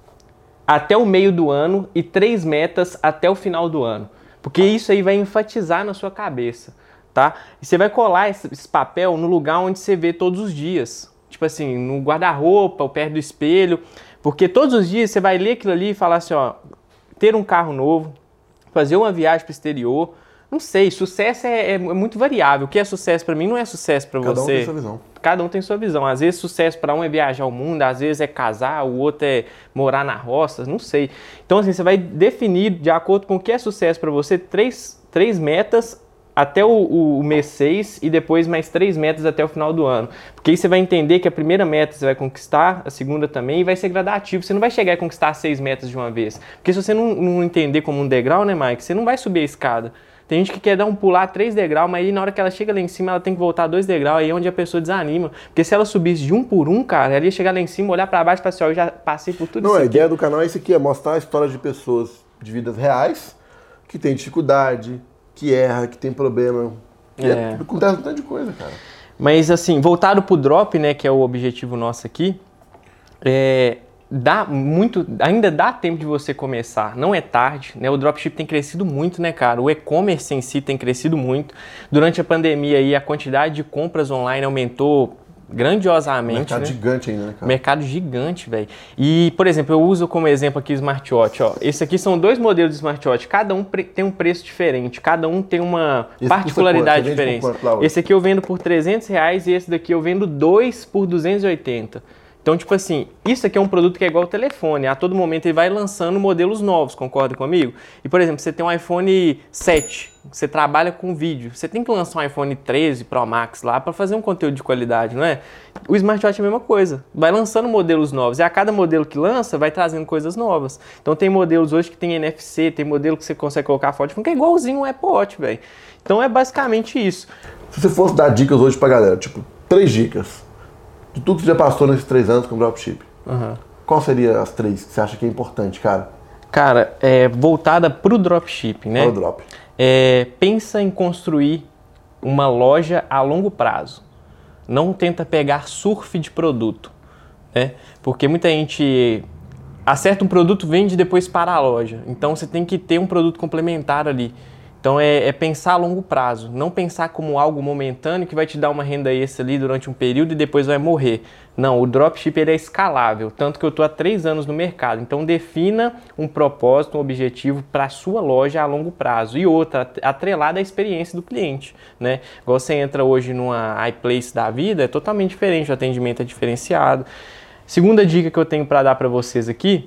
até o meio do ano e três metas até o final do ano. Porque isso aí vai enfatizar na sua cabeça, tá? E você vai colar esse, esse papel no lugar onde você vê todos os dias. Tipo assim, no guarda-roupa, ou perto do espelho. Porque todos os dias você vai ler aquilo ali e falar assim, ó, ter um carro novo, fazer uma viagem para o exterior. Não sei, sucesso é, é muito variável. O que é sucesso para mim não é sucesso para Cada um você. tem sua visão. Cada um tem sua visão. Às vezes sucesso para um é viajar o mundo, às vezes é casar, o outro é morar na roça, não sei. Então assim, você vai definir de acordo com o que é sucesso para você três, três metas até o, o, o mês 6 e depois mais três metas até o final do ano. Porque aí você vai entender que a primeira meta você vai conquistar, a segunda também, e vai ser gradativo. Você não vai chegar e conquistar seis metas de uma vez. Porque se você não, não entender como um degrau, né, Mike? Você não vai subir a escada. Tem gente que quer dar um pular três degraus, mas aí na hora que ela chega lá em cima, ela tem que voltar dois degraus, aí é onde a pessoa desanima. Porque se ela subisse de um por um, cara, ela ia chegar lá em cima, olhar pra baixo e falar assim, ó, eu já passei por tudo Não, isso a aqui. ideia do canal é isso aqui, é mostrar a história de pessoas de vidas reais, que tem dificuldade, que erra, que tem problema. Que É. é. acontece um tanto de coisa, cara. Mas assim, voltado pro drop, né, que é o objetivo nosso aqui, é, dá muito, ainda dá tempo de você começar, não é tarde, né? O dropship tem crescido muito, né, cara? O e-commerce em si tem crescido muito. Durante a pandemia aí, a quantidade de compras online aumentou grandiosamente, Mercado né? gigante ainda, né, cara? Mercado gigante, velho. E, por exemplo, eu uso como exemplo aqui o smartwatch, ó. Esse aqui são dois modelos de smartwatch, cada um tem um preço diferente, cada um tem uma Esse particularidade diferente. Esse aqui eu vendo por 300 reais e esse daqui eu vendo dois por 280. Então, tipo assim, isso aqui é um produto que é igual ao telefone. A todo momento ele vai lançando modelos novos, concorda comigo? E, por exemplo, você tem um iPhone 7, você trabalha com vídeo. Você tem que lançar um iPhone 13 Pro Max lá para fazer um conteúdo de qualidade, não é? O smartwatch é a mesma coisa. Vai lançando modelos novos. E a cada modelo que lança, vai trazendo coisas novas. Então, tem modelos hoje que tem NFC, tem modelo que você consegue colocar foto, que é igualzinho um Apple Watch, velho. Então, é basicamente isso. Se você fosse dar dicas hoje pra galera, tipo, três dicas de tudo que você já passou nesses três anos com o dropship, qual seria as três que você acha que é importante, cara, Cara, é, voltada para o dropshipping, né? para o drop? É, pensa em construir uma loja a longo prazo. Não tenta pegar surf de produto, né? Porque muita gente acerta um produto, vende e depois para a loja. Então você tem que ter um produto complementar ali. Então é, é, pensar a longo prazo, não pensar como algo momentâneo que vai te dar uma renda extra ali durante um período e depois vai morrer. Não, o dropship ele é escalável, tanto que eu estou há três anos no mercado. Então defina um propósito, um objetivo para a sua loja a longo prazo. E outra, atrelada à experiência do cliente. Né? Igual você entra hoje numa iPlace da vida, é totalmente diferente, o atendimento é diferenciado. Segunda dica que eu tenho para dar para vocês aqui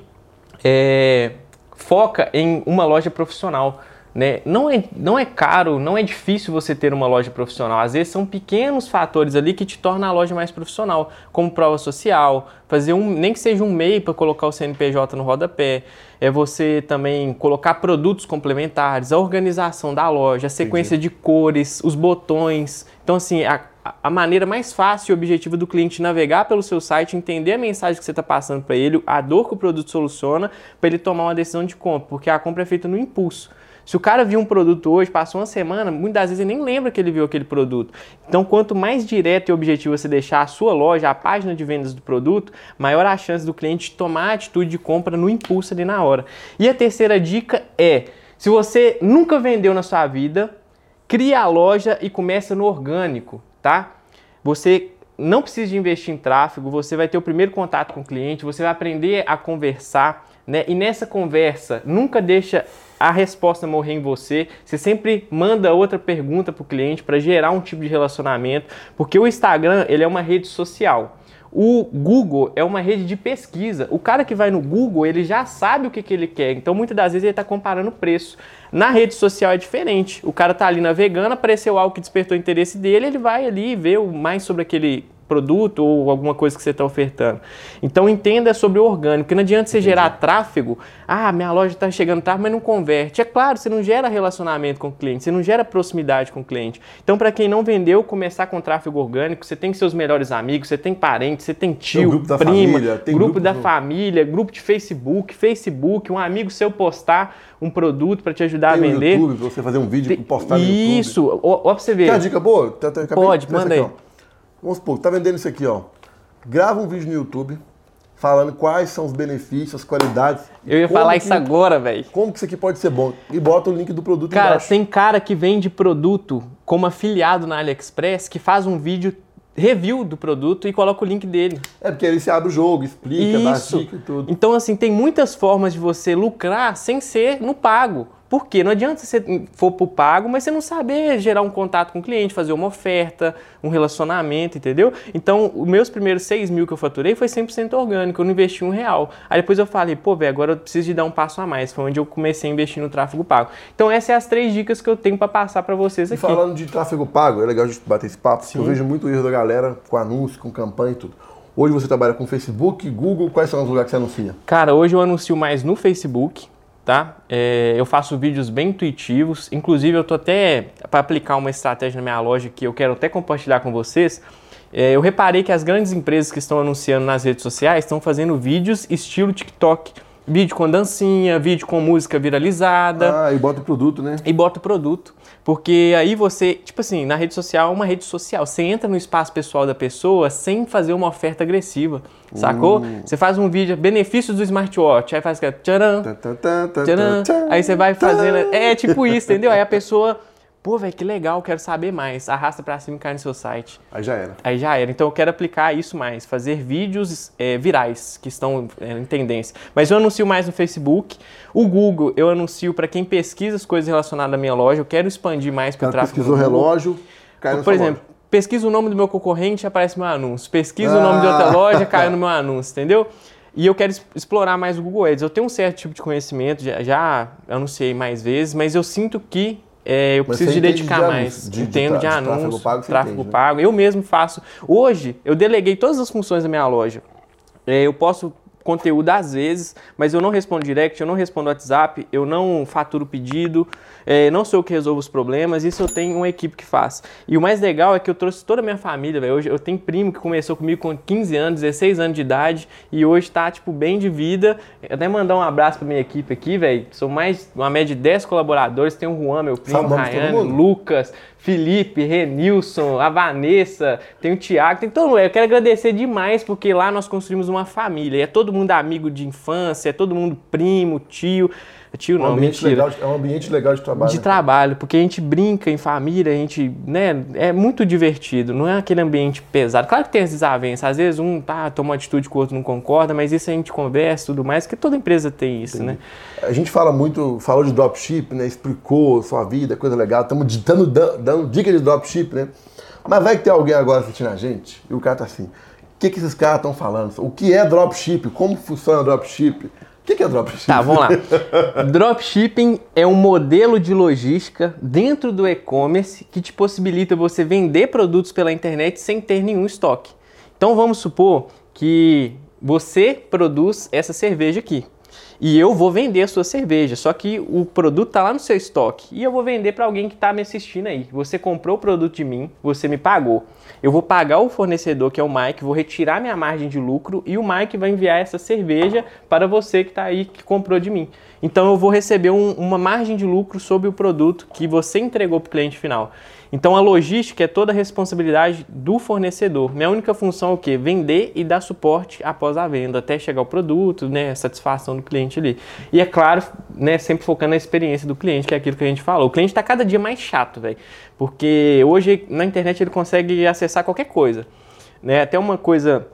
é foca em uma loja profissional. Né? Não, é, não é caro, não é difícil você ter uma loja profissional. Às vezes são pequenos fatores ali que te tornam a loja mais profissional, como prova social, fazer um, nem que seja um MEI para colocar o CNPJ no rodapé, é você também colocar produtos complementares, a organização da loja, a sequência Entendi. de cores, os botões. Então, assim, a, a maneira mais fácil e objetiva do cliente navegar pelo seu site, entender a mensagem que você está passando para ele, a dor que o produto soluciona, para ele tomar uma decisão de compra, porque a compra é feita no impulso. Se o cara viu um produto hoje, passou uma semana, muitas vezes ele nem lembra que ele viu aquele produto. Então, quanto mais direto e objetivo você deixar a sua loja, a página de vendas do produto, maior a chance do cliente tomar a atitude de compra no impulso ali na hora. E a terceira dica é: se você nunca vendeu na sua vida, cria a loja e começa no orgânico, tá? Você não precisa de investir em tráfego, você vai ter o primeiro contato com o cliente, você vai aprender a conversar, né? E nessa conversa, nunca deixa a resposta morrer em você. Você sempre manda outra pergunta para o cliente para gerar um tipo de relacionamento, porque o Instagram ele é uma rede social. O Google é uma rede de pesquisa. O cara que vai no Google, ele já sabe o que, que ele quer. Então, muitas das vezes, ele está comparando preço. Na rede social é diferente. O cara está ali navegando, apareceu algo que despertou interesse dele, ele vai ali ver mais sobre aquele produto ou alguma coisa que você está ofertando. Então entenda sobre o orgânico, que não adianta você Entendi. gerar tráfego, ah, minha loja está chegando tráfego, mas não converte. É claro, você não gera relacionamento com o cliente, você não gera proximidade com o cliente. Então, para quem não vendeu, começar com tráfego orgânico, você tem seus melhores amigos, você tem parentes, você tem tio, tem grupo da prima, família, tem grupo, grupo da no... família, grupo de Facebook, Facebook, um amigo seu postar um produto para te ajudar tem a vender. YouTube, você fazer um vídeo e postar no YouTube. Isso, ó, ó pra você ver. Quer uma dica boa? Pode, manda aí. Vamos supor, tá vendendo isso aqui, ó. Grava um vídeo no YouTube falando quais são os benefícios, as qualidades. Eu ia falar que, isso agora, velho. Como que isso aqui pode ser bom? E bota o link do produto Cara, embaixo. tem cara que vende produto como afiliado na AliExpress que faz um vídeo review do produto e coloca o link dele. É, porque aí você abre o jogo, explica, Isso. dá dica e tudo. Então, assim, tem muitas formas de você lucrar sem ser no pago. Por quê? Não adianta você for pro pago, mas você não saber gerar um contato com o cliente, fazer uma oferta, um relacionamento, entendeu? Então, os meus primeiros 6 mil que eu faturei foi 100% orgânico, eu não investi um real. Aí depois eu falei, pô, velho, agora eu preciso de dar um passo a mais. Foi onde eu comecei a investir no tráfego pago. Então, essas são as três dicas que eu tenho para passar para vocês aqui. E falando de tráfego pago, é legal a gente bater esse papo, Sim. porque eu vejo muito erro da galera com anúncio, com campanha e tudo. Hoje você trabalha com Facebook, Google, quais são os lugares que você anuncia? Cara, hoje eu anuncio mais no Facebook, tá? É, eu faço vídeos bem intuitivos, inclusive eu tô até para aplicar uma estratégia na minha loja que eu quero até compartilhar com vocês. É, eu reparei que as grandes empresas que estão anunciando nas redes sociais estão fazendo vídeos estilo TikTok. Vídeo com dancinha, vídeo com música viralizada. Ah, e bota o produto, né? E bota o produto. Porque aí você, tipo assim, na rede social é uma rede social. Você entra no espaço pessoal da pessoa sem fazer uma oferta agressiva. Sacou? Uh. Você faz um vídeo, benefícios do smartwatch, aí faz que tcharam, tcharam, aí você vai fazendo. É tipo isso, entendeu? Aí a pessoa Pô, velho, que legal, quero saber mais. Arrasta para cima e cai no seu site. Aí já era. Aí já era. Então eu quero aplicar isso mais, fazer vídeos é, virais que estão é, em tendência. Mas eu anuncio mais no Facebook. O Google eu anuncio para quem pesquisa as coisas relacionadas à minha loja. Eu quero expandir mais para o tráfego. Pesquisou relógio, cai no Por exemplo, loja. pesquisa o nome do meu concorrente, aparece meu anúncio. Pesquisa ah. o nome de outra loja, cai no meu anúncio, entendeu? E eu quero explorar mais o Google Ads. Eu tenho um certo tipo de conhecimento, já, já anunciei mais vezes, mas eu sinto que é, eu preciso de dedicar de mais. De, Entendo de, de, de anúncio, tráfego pago. Tráfego entende, né? pago. Né? Eu mesmo faço. Hoje, eu deleguei todas as funções da minha loja. É, eu posso conteúdo às vezes, mas eu não respondo direct, eu não respondo WhatsApp, eu não faturo pedido, é, não sou eu que resolvo os problemas, isso eu tenho uma equipe que faz. E o mais legal é que eu trouxe toda a minha família, velho. Hoje eu tenho primo que começou comigo com 15 anos, 16 anos de idade e hoje tá, tipo, bem de vida. Eu até mandar um abraço pra minha equipe aqui, velho. São mais, uma média de 10 colaboradores. Tem o Juan, meu primo, Ryan, Lucas, Felipe, Renilson, a Vanessa, tem o Thiago, tem todo mundo. Eu quero agradecer demais porque lá nós construímos uma família. É todo mundo amigo de infância, é todo mundo primo, tio. Tio um não, ambiente mentira. legal é um ambiente legal de trabalho. De né? trabalho, porque a gente brinca em família, a gente, né, é muito divertido, não é aquele ambiente pesado. Claro que tem as desavenças, às vezes um tá, toma uma atitude que o outro não concorda, mas isso a gente conversa e tudo mais, que toda empresa tem isso, né? A gente fala muito, falou de dropship, né? Explicou sua vida, coisa legal. Estamos dando, dando dica de dropship, né? Mas vai que tem alguém agora assistindo a gente e o cara tá assim: o que, que esses caras estão falando? O que é dropship? Como funciona dropship? O que, que é dropship? Tá, vamos lá. Dropshipping é um modelo de logística dentro do e-commerce que te possibilita você vender produtos pela internet sem ter nenhum estoque. Então vamos supor que você produz essa cerveja aqui. E eu vou vender a sua cerveja, só que o produto está lá no seu estoque. E eu vou vender para alguém que está me assistindo aí. Você comprou o produto de mim, você me pagou. Eu vou pagar o fornecedor, que é o Mike, vou retirar minha margem de lucro e o Mike vai enviar essa cerveja para você que está aí, que comprou de mim. Então eu vou receber um- uma margem de lucro sobre o produto que você entregou para o cliente final. Então a logística é toda a responsabilidade do fornecedor. Minha única função é o quê? Vender e dar suporte após a venda, até chegar o produto, né, satisfação do cliente ali. E é claro, né, sempre focando na experiência do cliente, que é aquilo que a gente falou. O cliente está cada dia mais chato, velho, porque hoje na internet ele consegue acessar qualquer coisa, né? Até uma coisa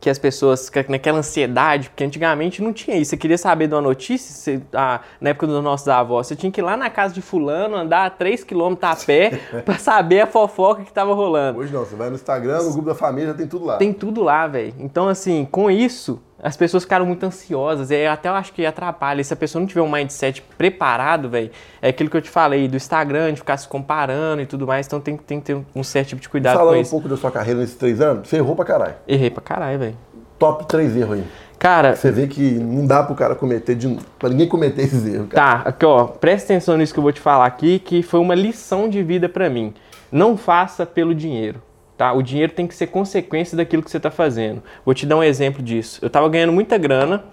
que as pessoas ficam naquela ansiedade, porque antigamente não tinha isso. Você queria saber de uma notícia, você- ah, na época dos nossos avós, você tinha que ir lá na casa de fulano, andar 3km a pé pra saber a fofoca que tava rolando. Hoje não, você vai no Instagram, no grupo da família, já tem tudo lá. Tem tudo lá, velho. Então, assim, com isso, as pessoas ficaram muito ansiosas. E até eu acho que atrapalha. Se a pessoa não tiver um mindset preparado, velho, é aquilo que eu te falei do Instagram, de ficar se comparando e tudo mais. Então tem, tem que ter um certo tipo de cuidado Falando com um isso. pouco da sua carreira nesses três anos, você errou pra caralho. Errei pra caralho, velho. Top três erros aí. Cara, Você vê que não dá pro cara cometer, de, pra ninguém cometer esses erros, cara. Tá, aqui ó, presta atenção nisso que eu vou te falar aqui, que foi uma lição de vida pra mim. Não faça pelo dinheiro, tá? O dinheiro tem que ser consequência daquilo que você tá fazendo. Vou te dar um exemplo disso. Eu tava ganhando muita grana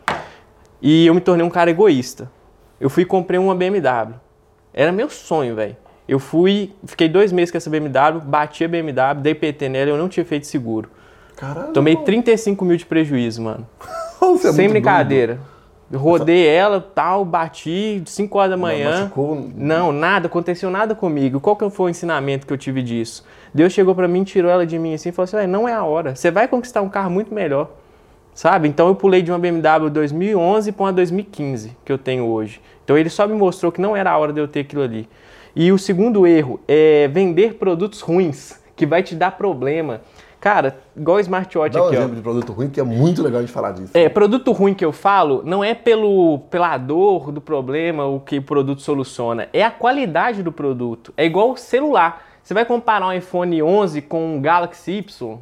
e eu me tornei um cara egoísta. Eu fui e comprei uma BMW. Era meu sonho, velho. Eu fui, fiquei dois meses com essa BMW, bati a BMW, dei PT nela, eu não tinha feito seguro. Caralho. Tomei 35 mil de prejuízo, mano. Você é Sem muito brincadeira. Rodei ela, tal, bati, 5 horas da doido. manhã. Machucou, Não, nada, aconteceu nada comigo. Qual que foi o ensinamento que eu tive disso? Deus chegou pra mim, tirou ela de mim assim e falou assim: "Ué, não é a hora. Você vai conquistar um carro muito melhor. Sabe? Então eu pulei de uma BMW 2011 para uma 2015 que eu tenho hoje. Então ele só me mostrou que não era a hora de eu ter aquilo ali. E o segundo erro é vender produtos ruins, que vai te dar problema. Cara, igual o smartwatch Dá um aqui, ó. exemplo de produto ruim, que é muito legal a gente falar disso. É, produto ruim que eu falo não é pelo, pela dor do problema o que o produto soluciona, é a qualidade do produto. É igual o celular. Você vai comparar um iPhone 11 com um Galaxy Y,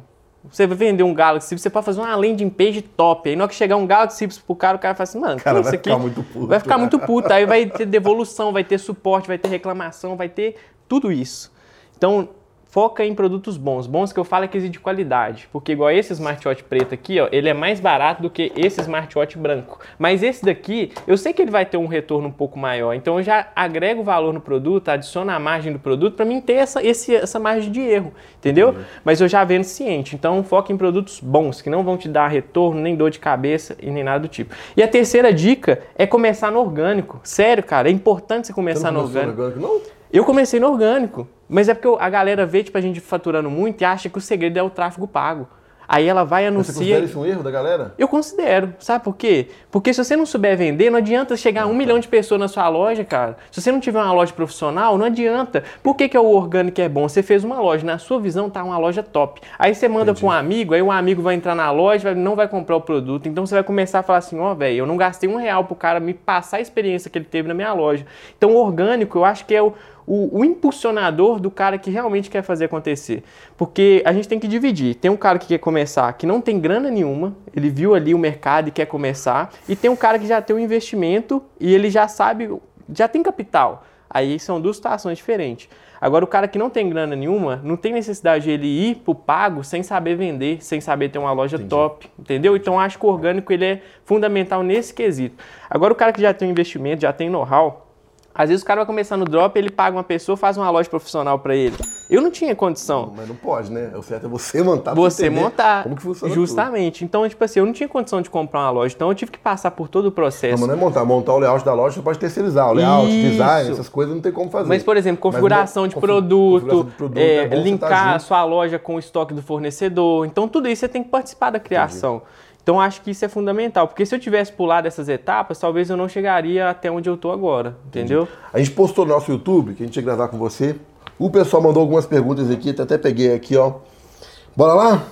você vai vender um Galaxy Y, você pode fazer uma landing page top. Aí na hora que chegar um Galaxy Y pro cara, o cara fala assim, mano, Cara, vai isso aqui ficar muito puto. vai ficar muito puto. Aí vai ter devolução, vai ter suporte, vai ter reclamação, vai ter tudo isso. Então, foca em produtos bons. Bons que eu falo é que de qualidade. Porque igual esse smartwatch preto aqui, ó, ele é mais barato do que esse smartwatch branco. Mas esse daqui, eu sei que ele vai ter um retorno um pouco maior. Então eu já agrego valor no produto, adiciono a margem do produto para mim ter essa, esse, essa margem de erro. Entendeu? Mas eu já vendo ciente. Então foca em produtos bons, que não vão te dar retorno, nem dor de cabeça e nem nada do tipo. E a terceira dica é começar no orgânico. Sério, cara, é importante você Você começar não no orgânico. orgânico, não? Eu comecei no orgânico, mas é porque a galera vê tipo, a gente faturando muito e acha que o segredo é o tráfego pago. Aí ela vai e Você considera isso um erro da galera? Eu considero, sabe por quê? Porque se você não souber vender, não adianta chegar a um milhão de pessoas na sua loja, cara. Se você não tiver uma loja profissional, não adianta. Por que, que é o orgânico é bom? Você fez uma loja, na sua visão tá uma loja top. Aí você manda para um amigo, aí o amigo vai entrar na loja, não vai comprar o produto. Então você vai começar a falar assim, ó, velho, eu não gastei um real pro cara me passar a experiência que ele teve na minha loja. Então o orgânico, eu acho que é o, o, o impulsionador do cara que realmente quer fazer acontecer. Porque a gente tem que dividir. Tem um cara que quer começar que não tem grana nenhuma, ele viu ali o mercado e quer começar, e tem um cara que já tem um investimento e ele já sabe, já tem capital. Aí são duas situações diferentes. Agora, o cara que não tem grana nenhuma, não tem necessidade de ele ir pro pago sem saber vender, sem saber ter uma loja top, entendeu? Então, acho que o orgânico ele é fundamental nesse quesito. Agora, o cara que já tem um investimento, já tem know-how, às vezes o cara vai começar no drop, ele paga uma pessoa, faz uma loja profissional para ele. Eu não tinha condição. Mas não pode, né? O certo é você montar. Você montar. Como que funciona Justamente. Tudo. Então, tipo assim, eu não tinha condição de comprar uma loja. Então, eu tive que passar por todo o processo. Não, mas não é montar. Montar o layout da loja, você pode terceirizar. O layout, Isso. design, essas coisas não tem como fazer. Mas, por exemplo, configuração, Mas, de, config- produto, configuração de produto, é, é você linkar tá a sua loja com o estoque do fornecedor. Então, tudo isso você tem que participar da criação. Então, acho que isso é fundamental. Porque se eu tivesse pulado essas etapas, talvez eu não chegaria até onde eu tô agora. Entendeu? A gente postou no nosso YouTube, que a gente ia gravar com você. O pessoal mandou algumas perguntas aqui, até peguei aqui, ó. Bora lá?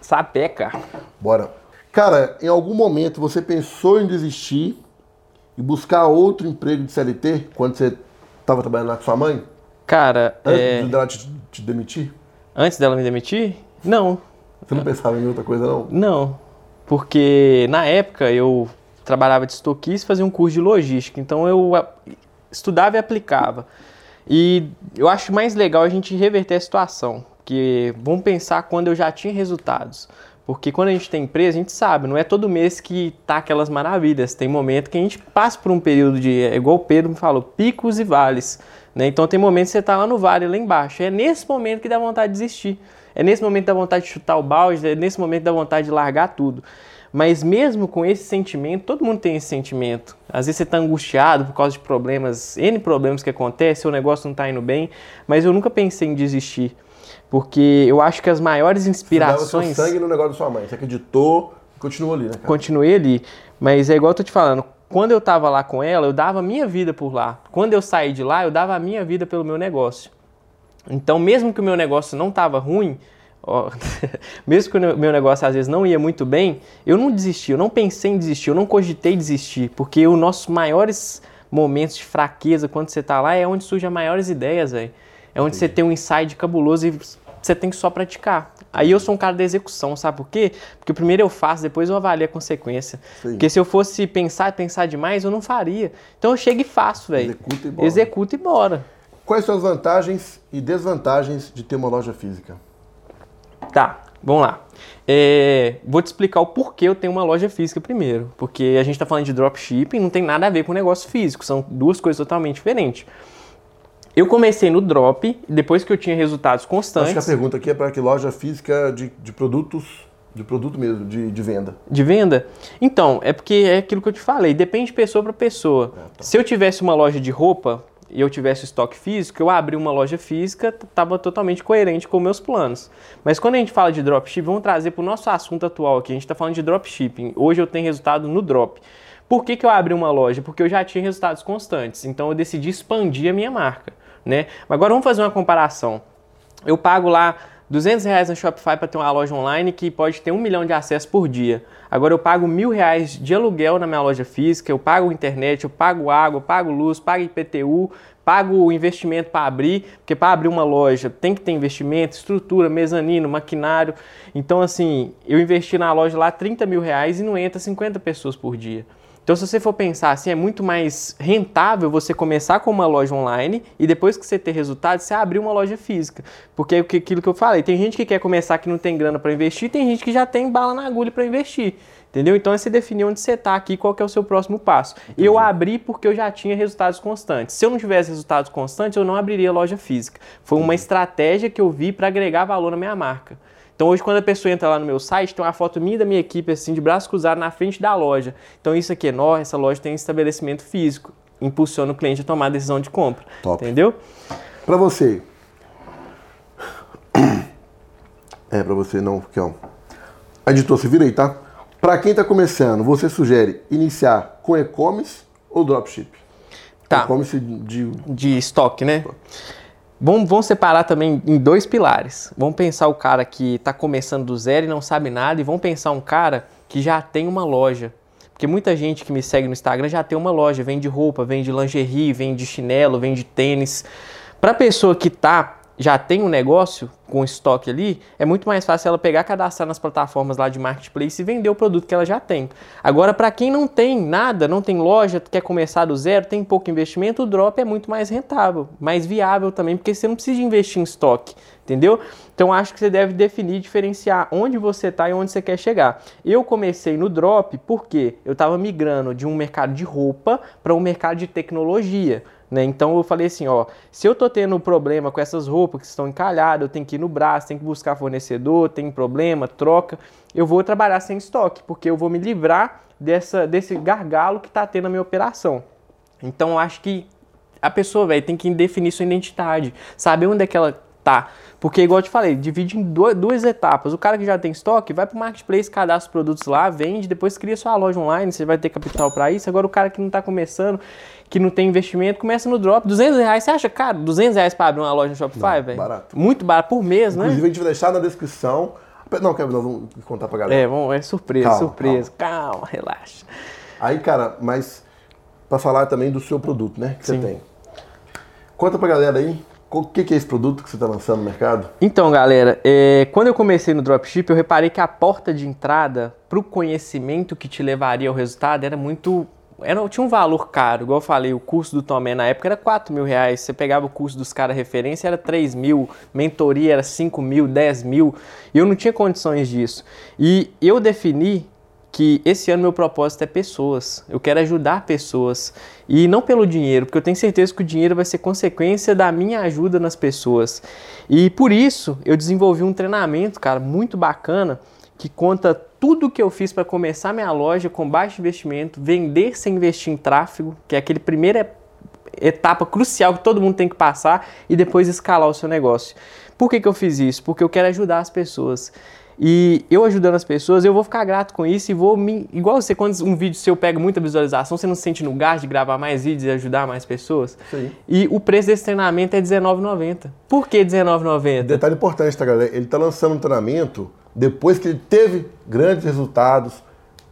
Sapeca. Bora. Cara, em algum momento você pensou em desistir e buscar outro emprego de CLT quando você estava trabalhando lá com sua mãe? Cara, Antes é, de dela te, te demitir? antes dela me demitir? Não, Você não pensava em outra coisa, não? Não, porque na época eu trabalhava de estoquista e fazia um curso de logística, então eu estudava e aplicava. E eu acho mais legal a gente reverter a situação, que vamos pensar quando eu já tinha resultados. Porque quando a gente tem empresa, a gente sabe, não é todo mês que tá aquelas maravilhas. Tem momento que a gente passa por um período de, é igual o Pedro me falou, picos e vales. Né? Então tem momentos que você tá lá no vale, lá embaixo. É nesse momento que dá vontade de desistir. É nesse momento dá vontade de chutar o balde, é nesse momento dá vontade de largar tudo. Mas mesmo com esse sentimento, todo mundo tem esse sentimento. Às vezes você está angustiado por causa de problemas, N problemas que acontecem, seu negócio não está indo bem, mas eu nunca pensei em desistir. Porque eu acho que as maiores Você dava seu inspirações. sangue no negócio da sua mãe. Você acreditou e continuou ali, né, cara? Continuei ali, mas é igual eu tô te falando, quando eu tava lá com ela, eu dava a minha vida por lá. Quando eu saí de lá, eu dava a minha vida pelo meu negócio. Então, mesmo que o meu negócio não tava ruim, ó, mesmo que o meu negócio às vezes não ia muito bem, eu não desisti, eu não pensei em desistir, eu não cogitei desistir, porque os nossos maiores momentos de fraqueza quando você tá lá é onde surgem as maiores ideias, velho. É onde você tem um insight cabuloso e você tem que só praticar. Aí eu sou um cara da execução, sabe por quê? Porque primeiro eu faço, depois eu avalio a consequência. Sim. Porque se eu fosse pensar, pensar demais, eu não faria. Então eu chego e faço, velho. Executa e bora. Executa e bora. Quais são as vantagens e desvantagens de ter uma loja física? Tá, vamos lá. É, vou te explicar o porquê eu tenho uma loja física primeiro. Porque a gente tá falando de dropshipping, não tem nada a ver com negócio físico, são duas coisas totalmente diferentes. Eu comecei no drop, depois que eu tinha resultados Acho que a constantes pergunta aqui é para que loja física de, de produtos, de produto mesmo, de, de venda. de venda. Então, é porque é aquilo que eu te falei, depende de pessoa para pessoa. Se eu tivesse uma loja de roupa e eu tivesse estoque físico, eu abri uma loja física, estava totalmente coerente com meus planos. Mas quando a gente fala de dropshipping, vamos trazer para o nosso assunto atual aqui. A gente está falando de dropshipping. Hoje eu tenho resultado no drop. Por que, que eu abri uma loja? Porque eu já tinha resultados constantes. Então eu decidi expandir a minha marca. Né? Agora vamos fazer uma comparação. Eu pago lá 200 reais na Shopify para ter uma loja online que pode ter um milhão de acessos por dia. Agora eu pago mil reais de aluguel na minha loja física, eu pago internet, eu pago água, eu pago luz, pago IPTU, pago o investimento para abrir, porque para abrir uma loja tem que ter investimento, estrutura, mezanino, maquinário. Então, assim, eu investi na loja lá 30 mil reais e não entra 50 pessoas por dia. Então, se você for pensar assim, é muito mais rentável você começar com uma loja online e depois que você ter resultado, você abrir uma loja física. Porque é aquilo que eu falei, tem gente que quer começar que não tem grana para investir, tem gente que já tem bala na agulha para investir. Entendeu? Então é você definir onde você está aqui, qual que é o seu próximo passo. Eu abri porque eu já tinha resultados constantes. Se eu não tivesse resultados constantes, eu não abriria loja física. Foi uma estratégia que eu vi para agregar valor na minha marca. Então hoje quando a pessoa entra lá no meu site, tem uma foto minha e da minha equipe assim de braço cruzado na frente da loja. Então isso aqui é nó, essa loja tem estabelecimento físico, impulsiona o cliente a tomar a decisão de compra. Top. Entendeu? Para você. É, para você não, porque ó. Editor, se vira aí, tá? Para quem tá começando, você sugere iniciar com e-commerce ou dropship? Tá. E-commerce de de estoque, né? Vamos, vamos separar também em dois pilares. Vamos pensar o cara que está começando do zero e não sabe nada, e vamos pensar um cara que já tem uma loja. Porque muita gente que me segue no Instagram já tem uma loja, vende roupa, vende lingerie, vende chinelo, vende tênis. Para a pessoa que tá já tem um negócio com estoque ali, é muito mais fácil ela pegar, cadastrar nas plataformas lá de marketplace e vender o produto que ela já tem. Agora, para quem não tem nada, não tem loja, quer começar do zero, tem pouco investimento, o drop é muito mais rentável, mais viável também, porque você não precisa investir em estoque, entendeu? Então, acho que você deve definir, diferenciar onde você está e onde você quer chegar. Eu comecei no drop porque eu estava migrando de um mercado de roupa para um mercado de tecnologia. Né? Então eu falei assim, ó, se eu tô tendo problema com essas roupas que estão encalhadas, eu tenho que ir no braço, tenho que buscar fornecedor, tem problema, troca, eu vou trabalhar sem estoque, porque eu vou me livrar dessa, desse gargalo que está tendo na minha operação. Então eu acho que a pessoa, velho, tem que definir sua identidade, saber onde é que ela tá. Porque, igual eu te falei, divide em duas etapas. O cara que já tem estoque vai para o marketplace, cadastra os produtos lá, vende, depois cria sua loja online, você vai ter capital para isso. Agora, o cara que não está começando, que não tem investimento, começa no drop. 200 reais, você acha, cara, 200 reais para abrir uma loja no Shopify, velho? Barato. Muito barato por mês, Inclusive, né? Inclusive, a gente vai deixar na descrição. Não, Kevin, nós vamos contar pra galera. É, vamos, é surpresa, calma, surpresa. Calma. calma, relaxa. Aí, cara, mas para falar também do seu produto, né? Que Sim. você tem. Conta pra galera aí o que, é esse produto que você está lançando no mercado? Então, galera, é, quando eu comecei no dropship, eu reparei que a porta de entrada para o conhecimento que te levaria ao resultado era muito. Era, tinha um valor caro, igual eu falei, o curso do Tomé na época era 4 mil reais. Você pegava o curso dos caras referência, era 3 mil, mentoria era 5 mil, 10 mil, e eu não tinha condições disso. E eu defini que esse ano meu propósito é pessoas. Eu quero ajudar pessoas e não pelo dinheiro, porque eu tenho certeza que o dinheiro vai ser consequência da minha ajuda nas pessoas. E por isso eu desenvolvi um treinamento, cara, muito bacana que conta tudo que eu fiz para começar minha loja com baixo investimento, vender sem investir em tráfego, que é aquele primeira etapa crucial que todo mundo tem que passar e depois escalar o seu negócio. Por que, que eu fiz isso? Porque eu quero ajudar as pessoas. E eu ajudando as pessoas, eu vou ficar grato com isso e vou me. Igual você, quando um vídeo seu pega muita visualização, você não se sente no gás de gravar mais vídeos e ajudar mais pessoas? Sim. E o preço desse treinamento é R$19,90. Por que R$19,90? Detalhe importante, tá, galera? Ele está lançando um treinamento depois que ele teve grandes resultados,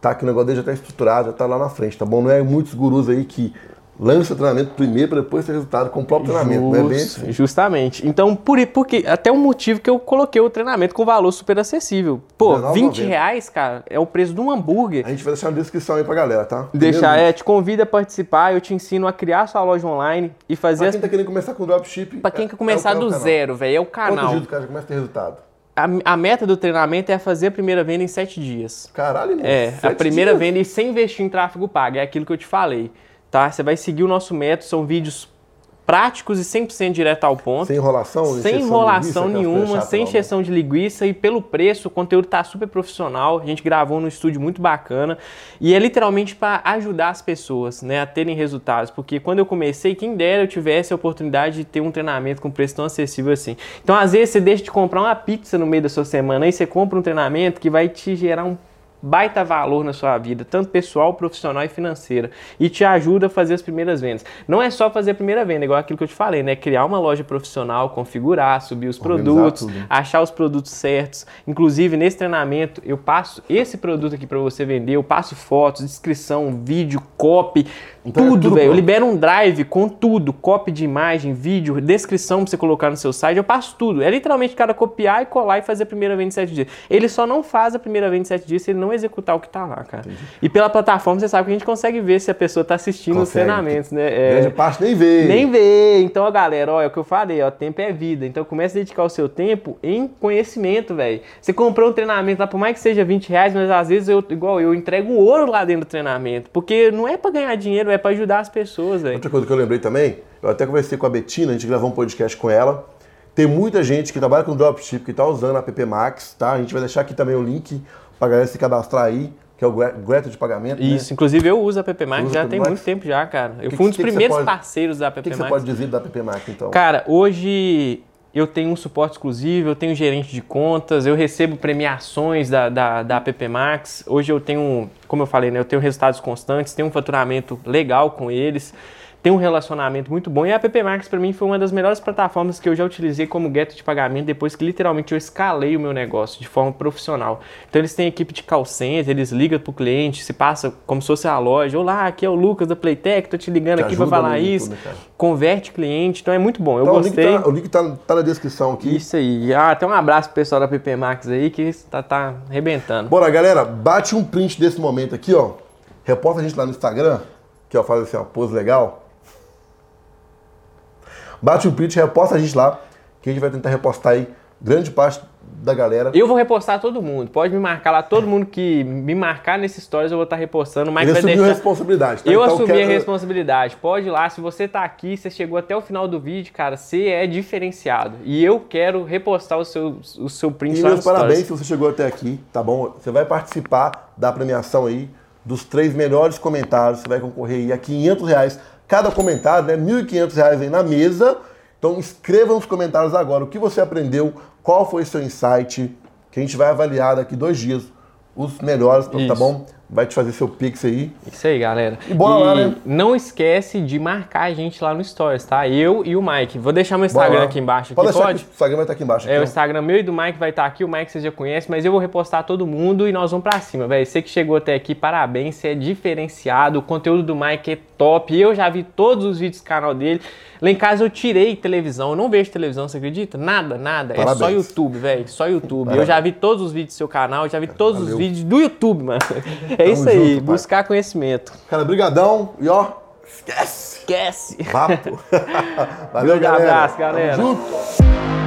tá? Que o negócio dele já está estruturado, já está lá na frente, tá bom? Não é muitos gurus aí que lança o treinamento primeiro para depois ter resultado com o próprio treinamento, Just, não é bem assim. Justamente. Então, por porque até o motivo que eu coloquei o treinamento com valor super acessível. Pô, 19, 20 90. reais, cara, é o preço de um hambúrguer. A gente vai deixar na descrição aí pra galera, tá? Deixar, é, te convido a participar, eu te ensino a criar sua loja online e fazer... Pra quem as... tá querendo começar com dropship... Pra quem é, quer começar é do zero, velho, é o canal. Quanto dia o cara começa a ter resultado? A, a, meta do treinamento é fazer a primeira venda em sete dias. Caralho, mano. É, a primeira dias? venda e sem investir em tráfego pago. É aquilo que eu te falei tá? Você vai seguir o nosso método, são vídeos práticos e 100% direto ao ponto. Sem enrolação? Sem enrolação linguiça, nenhuma, sem injeção de linguiça e pelo preço, o conteúdo está super profissional. A gente gravou num estúdio muito bacana e é literalmente para ajudar as pessoas né, a terem resultados. Porque quando eu comecei, quem dera eu tivesse a oportunidade de ter um treinamento com preço tão acessível assim. Então, às vezes, você deixa de comprar uma pizza no meio da sua semana e você compra um treinamento que vai te gerar um baita valor na sua vida, tanto pessoal, profissional e financeira, e te ajuda a fazer as primeiras vendas. Não é só fazer a primeira venda, igual aquilo que eu te falei, né? Criar uma loja profissional, configurar, subir os Organizar produtos, tudo. achar os produtos certos. Inclusive, nesse treinamento, eu passo esse produto aqui para você vender, eu passo fotos, descrição, vídeo, copy, então, tudo, é velho. Eu libero um drive com tudo, copy de imagem, vídeo, descrição para você colocar no seu site, eu passo tudo. É literalmente o cara copiar e colar e fazer a primeira venda em 7 dias. Ele só não faz a primeira venda em 7 dias se ele não executar o que está lá, cara. Entendi. E pela plataforma você sabe que a gente consegue ver se a pessoa está assistindo consegue. os treinamentos, né? É, Grande parte nem vê. Nem vê. Então, galera, ó, é o que eu falei, ó, tempo é vida. Então comece a dedicar o seu tempo em conhecimento, velho. Você comprou um treinamento lá, por mais que seja 20 reais, mas às vezes eu, igual eu, entrego ouro lá dentro do treinamento. Porque não é para ganhar dinheiro, é para ajudar as pessoas, velho. Outra coisa que eu lembrei também, eu até conversei com a Betina, a gente gravou um podcast com ela. Tem muita gente que trabalha com dropship que está usando a app Max, tá? A gente vai deixar aqui também o link para galera se cadastrar aí, que é o Greto de pagamento. Né? Isso, né? inclusive eu uso a app Max já tem Max? muito tempo já, cara. Eu que, fui um dos primeiros pode, parceiros da app Max. O que, você pode dizer da app Max, então? Cara, hoje eu tenho um suporte exclusivo, eu tenho gerente de contas, eu recebo premiações da, da, da App Max. Hoje eu tenho, como eu falei, né, eu tenho resultados constantes, tenho um faturamento legal com eles tem um relacionamento muito bom. E a App Marks para mim foi uma das melhores plataformas que eu já utilizei como gueto de pagamento depois que literalmente eu escalei o meu negócio de forma profissional. Então eles têm equipe de call center, eles ligam pro cliente, se passa como se fosse a loja. Olá, aqui é o Lucas da Playtech, tô te ligando te aqui para falar isso. Né, Converte cliente, então é muito bom. Eu então, gostei. O link, tá, link tá, tá, na descrição aqui. Isso aí. Ah, até um abraço pro pessoal da App Max aí que tá, tá arrebentando. Bora, galera, bate um print desse momento aqui, ó. Reporta a gente lá no Instagram, que ó, faz assim, uma pose legal. Bate o print, reposta a gente lá, que a gente vai tentar repostar aí grande parte da galera. Eu vou repostar todo mundo. Pode me marcar lá. Todo mundo que me marcar nesse stories eu vou estar repostando. O Mike Ele vai assumiu a deixar. responsabilidade. tá? Eu Então, assumi quero- a responsabilidade. Pode ir lá. Se você tá aqui, você chegou até o final do vídeo, cara, você é diferenciado. E eu quero repostar o seu, o seu print E lá no meus parabéns stories. se você chegou até aqui, tá bom? Você vai participar da premiação aí dos três melhores comentários. Você vai concorrer aí a 500 reais cada comentário, né? 1.500 reais aí na mesa. Então escreva nos comentários agora o que você aprendeu, qual foi seu insight, que a gente vai avaliar daqui dois dias os melhores, tá Isso. bom? Vai te fazer seu pix aí. Isso aí, galera. E bora lá, né? não esquece de marcar a gente lá no Stories, tá? Eu e o Mike. Vou deixar meu Instagram aqui embaixo. Pode Aqui, pode? o Instagram vai estar aqui embaixo. É, o. Instagram meu e do Mike vai estar aqui, o Mike você já conhece, mas eu vou repostar todo mundo e nós vamos pra cima, velho. Você que chegou até aqui, parabéns, você é diferenciado, o conteúdo do Mike é top. Eu já vi todos os vídeos do canal dele. Lá em casa eu tirei televisão, eu não vejo televisão, você acredita? Nada, nada. É só Parabéns. YouTube, velho, só YouTube. Eu Parabéns. já vi todos os vídeos do seu canal, já vi todos Valeu. os vídeos do YouTube, mano. É isso Tamo aí, junto, buscar conhecimento. Cara, brigadão e ó, esquece! Esquece. Vapo! Valeu, Grande galera! abraço, galera. Tamo junto!